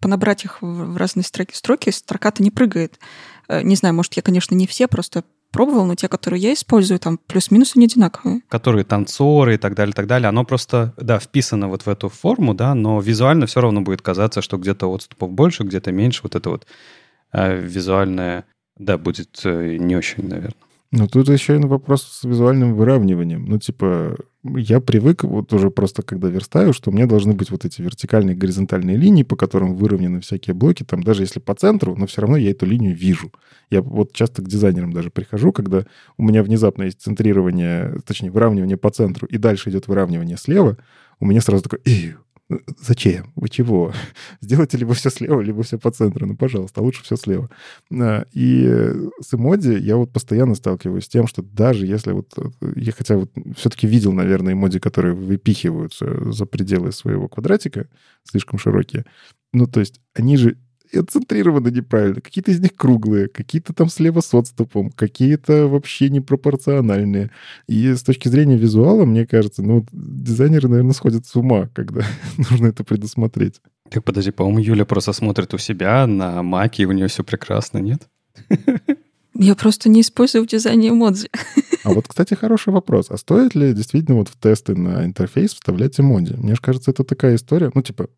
понабрать их в разные строки, строки строка-то не прыгает. Э, не знаю, может, я, конечно, не все просто пробовал, но те, которые я использую, там плюс-минус они одинаковые. Которые танцоры и так далее, и так далее, оно просто, да, вписано вот в эту форму, да, но визуально все равно будет казаться, что где-то отступов больше, где-то меньше, вот это вот э, визуальное, да, будет э, не очень, наверное. Ну, тут еще и вопрос с визуальным выравниванием. Ну, типа, я привык вот уже просто, когда верстаю, что у меня должны быть вот эти вертикальные горизонтальные линии, по которым выровнены всякие блоки, там даже если по центру, но все равно я эту линию вижу. Я вот часто к дизайнерам даже прихожу, когда у меня внезапно есть центрирование, точнее, выравнивание по центру, и дальше идет выравнивание слева, у меня сразу такой, Зачем? Вы чего? Сделайте либо все слева, либо все по центру. Ну, пожалуйста, а лучше все слева. А, и с эмоди я вот постоянно сталкиваюсь с тем, что даже если вот... Э, я хотя вот все-таки видел, наверное, эмоди, которые выпихиваются за пределы своего квадратика, слишком широкие. Ну, то есть они же и отцентрированы неправильно. Какие-то из них круглые, какие-то там слева с отступом, какие-то вообще непропорциональные. И с точки зрения визуала, мне кажется, ну, дизайнеры, наверное, сходят с ума, когда нужно это предусмотреть. Так, подожди, по-моему, Юля просто смотрит у себя на маке, и у нее все прекрасно, нет? Я просто не использую в дизайне эмодзи. А вот, кстати, хороший вопрос. А стоит ли действительно вот в тесты на интерфейс вставлять эмодзи? Мне же кажется, это такая история. Ну, типа,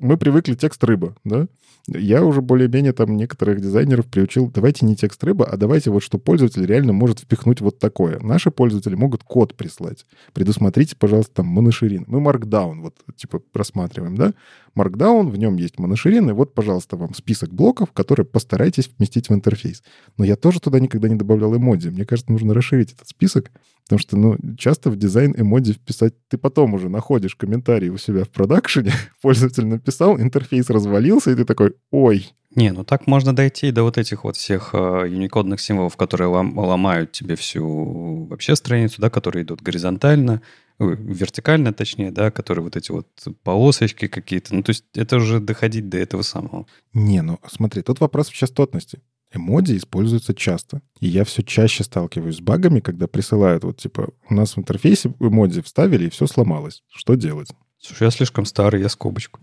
мы привыкли текст рыба, да? Я уже более-менее там некоторых дизайнеров приучил, давайте не текст рыба, а давайте вот что пользователь реально может впихнуть вот такое. Наши пользователи могут код прислать. Предусмотрите, пожалуйста, там моноширин. Мы Markdown вот типа просматриваем, да? Markdown, в нем есть моноширин, и вот, пожалуйста, вам список блоков, которые постарайтесь вместить в интерфейс. Но я тоже туда никогда не добавлял эмодзи. Мне кажется, нужно расширить этот список, потому что, ну, часто в дизайн эмодзи вписать ты потом уже находишь комментарий у себя в продакшене, пользователь написал, интерфейс развалился, и ты такой, ой, не, ну так можно дойти до вот этих вот всех э, юникодных символов, которые лом, ломают тебе всю вообще страницу, да, которые идут горизонтально, вертикально, точнее, да, которые вот эти вот полосочки какие-то. Ну, то есть это уже доходить до этого самого. Не, ну смотри, тут вопрос в частотности. Эмодзи используются часто. И я все чаще сталкиваюсь с багами, когда присылают вот типа у нас в интерфейсе эмодзи вставили, и все сломалось. Что делать? Слушай, я слишком старый, я скобочку.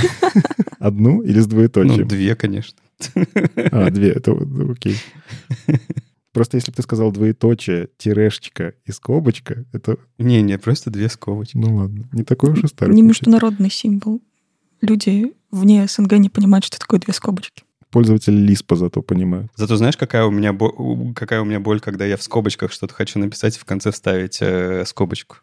Одну или с двоеточием? Ну, две, конечно. А, две, это окей. Просто если бы ты сказал двоеточие, тирешечка и скобочка, это... Не-не, просто две скобочки. Ну ладно, не такой уж и старый. Не международный символ. Люди вне СНГ не понимают, что такое две скобочки. Пользователи Лиспа зато понимают. Зато знаешь, какая у меня, бо... какая у меня боль, когда я в скобочках что-то хочу написать и в конце вставить э, скобочку?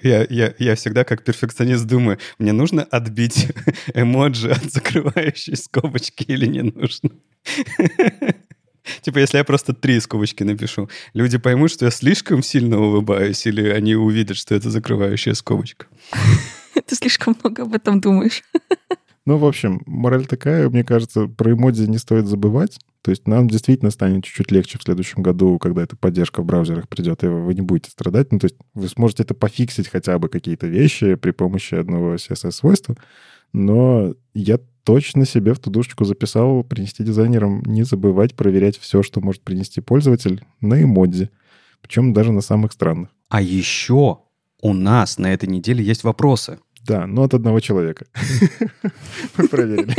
Я, я, я всегда как перфекционист думаю, мне нужно отбить эмоджи от закрывающей скобочки или не нужно? Типа, если я просто три скобочки напишу, люди поймут, что я слишком сильно улыбаюсь, или они увидят, что это закрывающая скобочка. Ты слишком много об этом думаешь. Ну, в общем, мораль такая, мне кажется, про эмодзи не стоит забывать. То есть нам действительно станет чуть-чуть легче в следующем году, когда эта поддержка в браузерах придет, и вы не будете страдать. Ну, то есть вы сможете это пофиксить хотя бы какие-то вещи при помощи одного CSS-свойства. Но я точно себе в ту душечку записал принести дизайнерам не забывать проверять все, что может принести пользователь на эмодзи. Причем даже на самых странных. А еще у нас на этой неделе есть вопросы. Да, но от одного человека. Мы проверили.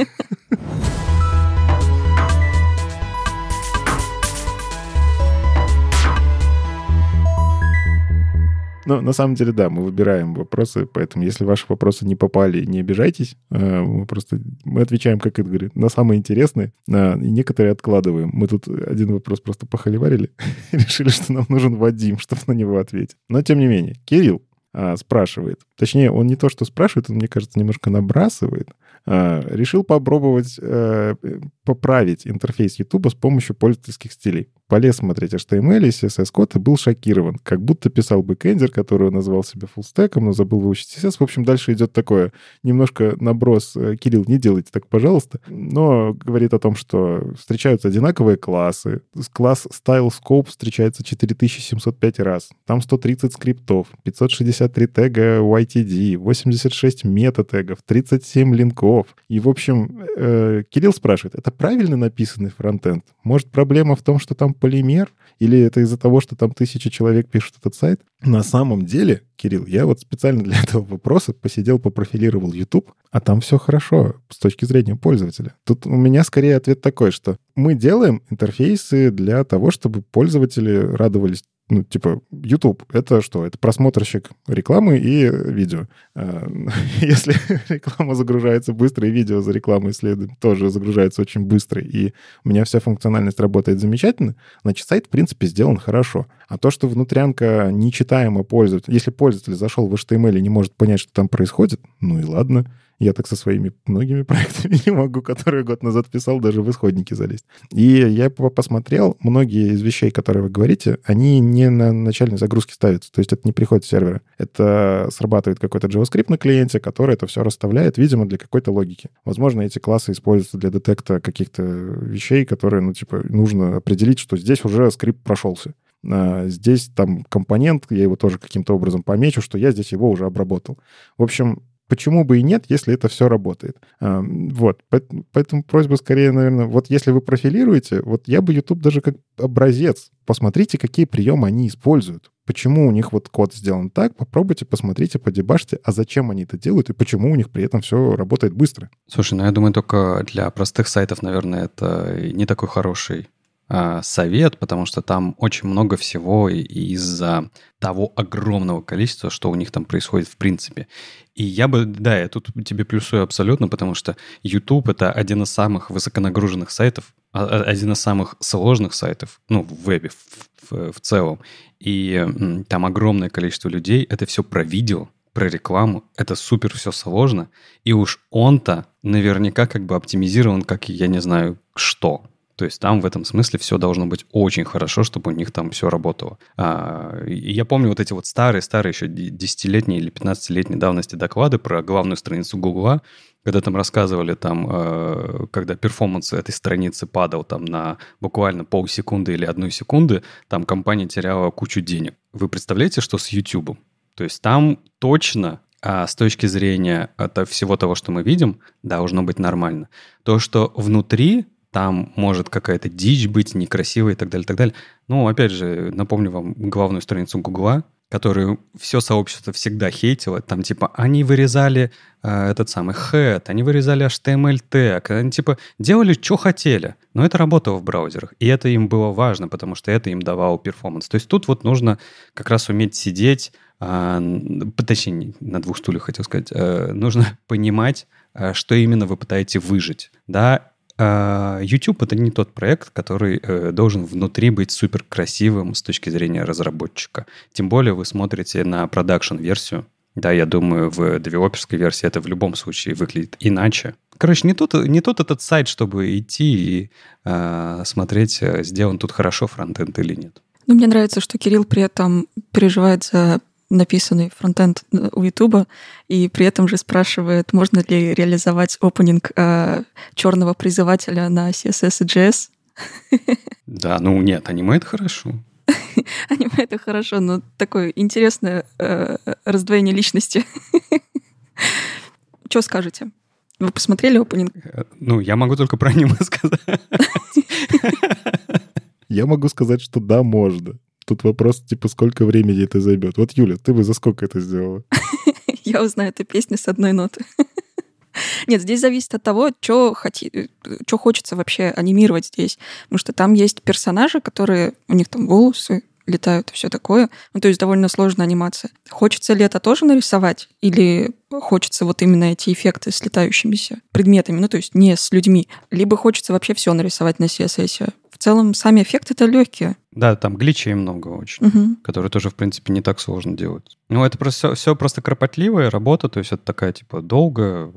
Но на самом деле, да, мы выбираем вопросы, поэтому если ваши вопросы не попали, не обижайтесь. А, мы просто мы отвечаем, как это говорит, на самые интересные, и некоторые откладываем. Мы тут один вопрос просто похоливарили и решили, что нам нужен Вадим, чтобы на него ответить. Но тем не менее, Кирилл а, спрашивает. Точнее, он не то, что спрашивает, он, мне кажется, немножко набрасывает. А, решил попробовать э, поправить интерфейс YouTube с помощью пользовательских стилей. Полез смотреть HTML и CSS-код и был шокирован. Как будто писал бэкэндер, который назвал себя фуллстеком, но забыл выучить CSS. В общем, дальше идет такое немножко наброс. Э, Кирилл, не делайте так, пожалуйста. Но говорит о том, что встречаются одинаковые классы. Класс Style Scope встречается 4705 раз. Там 130 скриптов, 563 тега YTD, 86 мета-тегов, 37 линков. И, в общем, э, Кирилл спрашивает, это правильно написанный фронтенд? Может, проблема в том, что там полимер? Или это из-за того, что там тысяча человек пишут этот сайт? На самом деле, Кирилл, я вот специально для этого вопроса посидел, попрофилировал YouTube, а там все хорошо с точки зрения пользователя. Тут у меня скорее ответ такой, что мы делаем интерфейсы для того, чтобы пользователи радовались ну, типа, YouTube — это что? Это просмотрщик рекламы и видео. А, если реклама загружается быстро, и видео за рекламой следует тоже загружается очень быстро, и у меня вся функциональность работает замечательно, значит, сайт, в принципе, сделан хорошо. А то, что внутрянка нечитаемо пользователь, если пользователь зашел в HTML и не может понять, что там происходит, ну и ладно. Я так со своими многими проектами не могу, которые год назад писал, даже в исходники залезть. И я посмотрел, многие из вещей, которые вы говорите, они не на начальной загрузке ставятся. То есть это не приходит с сервера. Это срабатывает какой-то JavaScript на клиенте, который это все расставляет, видимо, для какой-то логики. Возможно, эти классы используются для детекта каких-то вещей, которые, ну, типа, нужно определить, что здесь уже скрипт прошелся. А здесь там компонент, я его тоже каким-то образом помечу, что я здесь его уже обработал. В общем, почему бы и нет, если это все работает. А, вот, поэтому просьба скорее, наверное, вот если вы профилируете, вот я бы YouTube даже как образец, посмотрите, какие приемы они используют. Почему у них вот код сделан так, попробуйте, посмотрите, подебашьте, а зачем они это делают и почему у них при этом все работает быстро. Слушай, ну я думаю, только для простых сайтов, наверное, это не такой хороший совет, потому что там очень много всего из-за того огромного количества, что у них там происходит в принципе. И я бы, да, я тут тебе плюсую абсолютно, потому что YouTube это один из самых высоконагруженных сайтов, а, а, один из самых сложных сайтов, ну, в вебе в, в, в целом. И там огромное количество людей, это все про видео, про рекламу, это супер все сложно, и уж он-то наверняка как бы оптимизирован, как я не знаю что. То есть там в этом смысле все должно быть очень хорошо, чтобы у них там все работало. А, я помню вот эти вот старые-старые еще десятилетние или 15-летней давности доклады про главную страницу Гугла, когда там рассказывали там, э, когда перформанс этой страницы падал там на буквально полсекунды или одну секунды, там компания теряла кучу денег. Вы представляете, что с YouTube? То есть там точно а с точки зрения это всего того, что мы видим, должно быть нормально. То, что внутри там может какая-то дичь быть, некрасивая и так далее, и так далее. Ну, опять же, напомню вам главную страницу Гугла, которую все сообщество всегда хейтило. Там типа они вырезали э, этот самый head, они вырезали HTML тег, они типа делали, что хотели. Но это работало в браузерах. И это им было важно, потому что это им давало перформанс. То есть тут вот нужно как раз уметь сидеть, э, точнее, на двух стульях хотел сказать, э, нужно понимать, э, что именно вы пытаетесь выжить. Да, YouTube это не тот проект, который э, должен внутри быть супер красивым с точки зрения разработчика. Тем более вы смотрите на продакшн-версию. Да, я думаю, в девелоперской версии это в любом случае выглядит иначе. Короче, не тот, не тот этот сайт, чтобы идти и э, смотреть, сделан тут хорошо фронтенд или нет. Ну, мне нравится, что Кирилл при этом переживает за написанный фронтенд у Ютуба, и при этом же спрашивает, можно ли реализовать опенинг э, черного призывателя на CSS и JS. Да, ну нет, аниме это хорошо. аниме это хорошо, но такое интересное э, раздвоение личности. Что скажете? Вы посмотрели опенинг? Э, ну, я могу только про аниме сказать. Я могу сказать, что да, можно. Тут вопрос, типа, сколько времени это займет. Вот, Юля, ты бы за сколько это сделала? Я узнаю эту песню с одной ноты. Нет, здесь зависит от того, что хоти... что хочется вообще анимировать здесь. Потому что там есть персонажи, которые... У них там волосы, летают и все такое. Ну, то есть довольно сложная анимация. Хочется ли это тоже нарисовать? Или хочется вот именно эти эффекты с летающимися предметами, ну, то есть не с людьми. Либо хочется вообще все нарисовать на CSS. В целом, сами эффекты это легкие. Да, там гличей много очень, Мгм. которые тоже, в принципе, не так сложно делать. Ну, это просто все, просто кропотливая работа, то есть это такая, типа, долго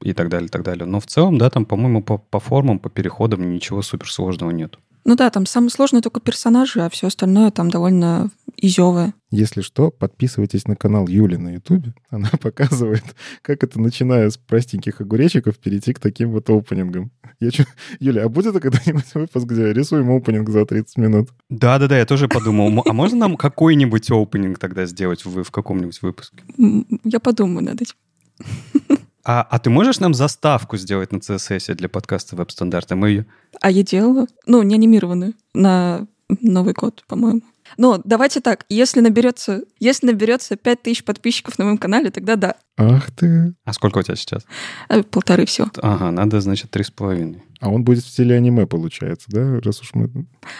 и так далее, и так далее. Но в целом, да, там, по-моему, по, по формам, по переходам ничего суперсложного нет. Ну да, там самое сложное только персонажи, а все остальное там довольно изевое. Если что, подписывайтесь на канал Юли на Ютубе. Она показывает, как это, начиная с простеньких огуречиков, перейти к таким вот опенингам. Я чё... Юля, а будет когда-нибудь выпуск, где рисуем опенинг за 30 минут? Да-да-да, я тоже подумал, а можно нам какой-нибудь опенинг тогда сделать в, в каком-нибудь выпуске? Я подумаю над этим. А, а ты можешь нам заставку сделать на CSS для подкаста веб-стандарта? Мы ее... А я делала, ну, не анимированную, на Новый год, по-моему. Но давайте так, если наберется, если наберется 5000 подписчиков на моем канале, тогда да, Ах ты. А сколько у тебя сейчас? А, полторы всего. Ага, надо, значит, три с половиной. А он будет в стиле аниме, получается, да? Раз уж мы...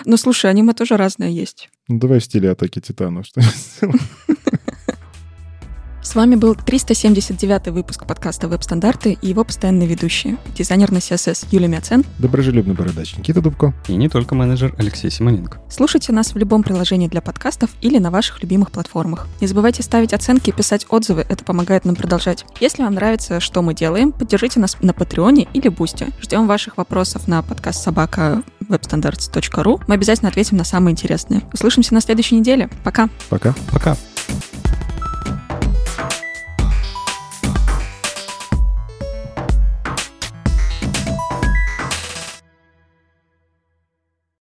Но слушай, аниме тоже разное есть. Ну, давай в стиле атаки титанов что-нибудь сделаем. С вами был 379 выпуск подкаста «Веб-стандарты» и его постоянные ведущие. Дизайнер на CSS Юлия Мяцен. Доброжелюбный бородач Никита Дубко. И не только менеджер Алексей Симоненко. Слушайте нас в любом приложении для подкастов или на ваших любимых платформах. Не забывайте ставить оценки и писать отзывы, это помогает нам продолжать. Если вам нравится, что мы делаем, поддержите нас на Патреоне или Бусте. Ждем ваших вопросов на подкаст собака webstandards.ru. Мы обязательно ответим на самые интересные. Услышимся на следующей неделе. Пока! Пока. Пока.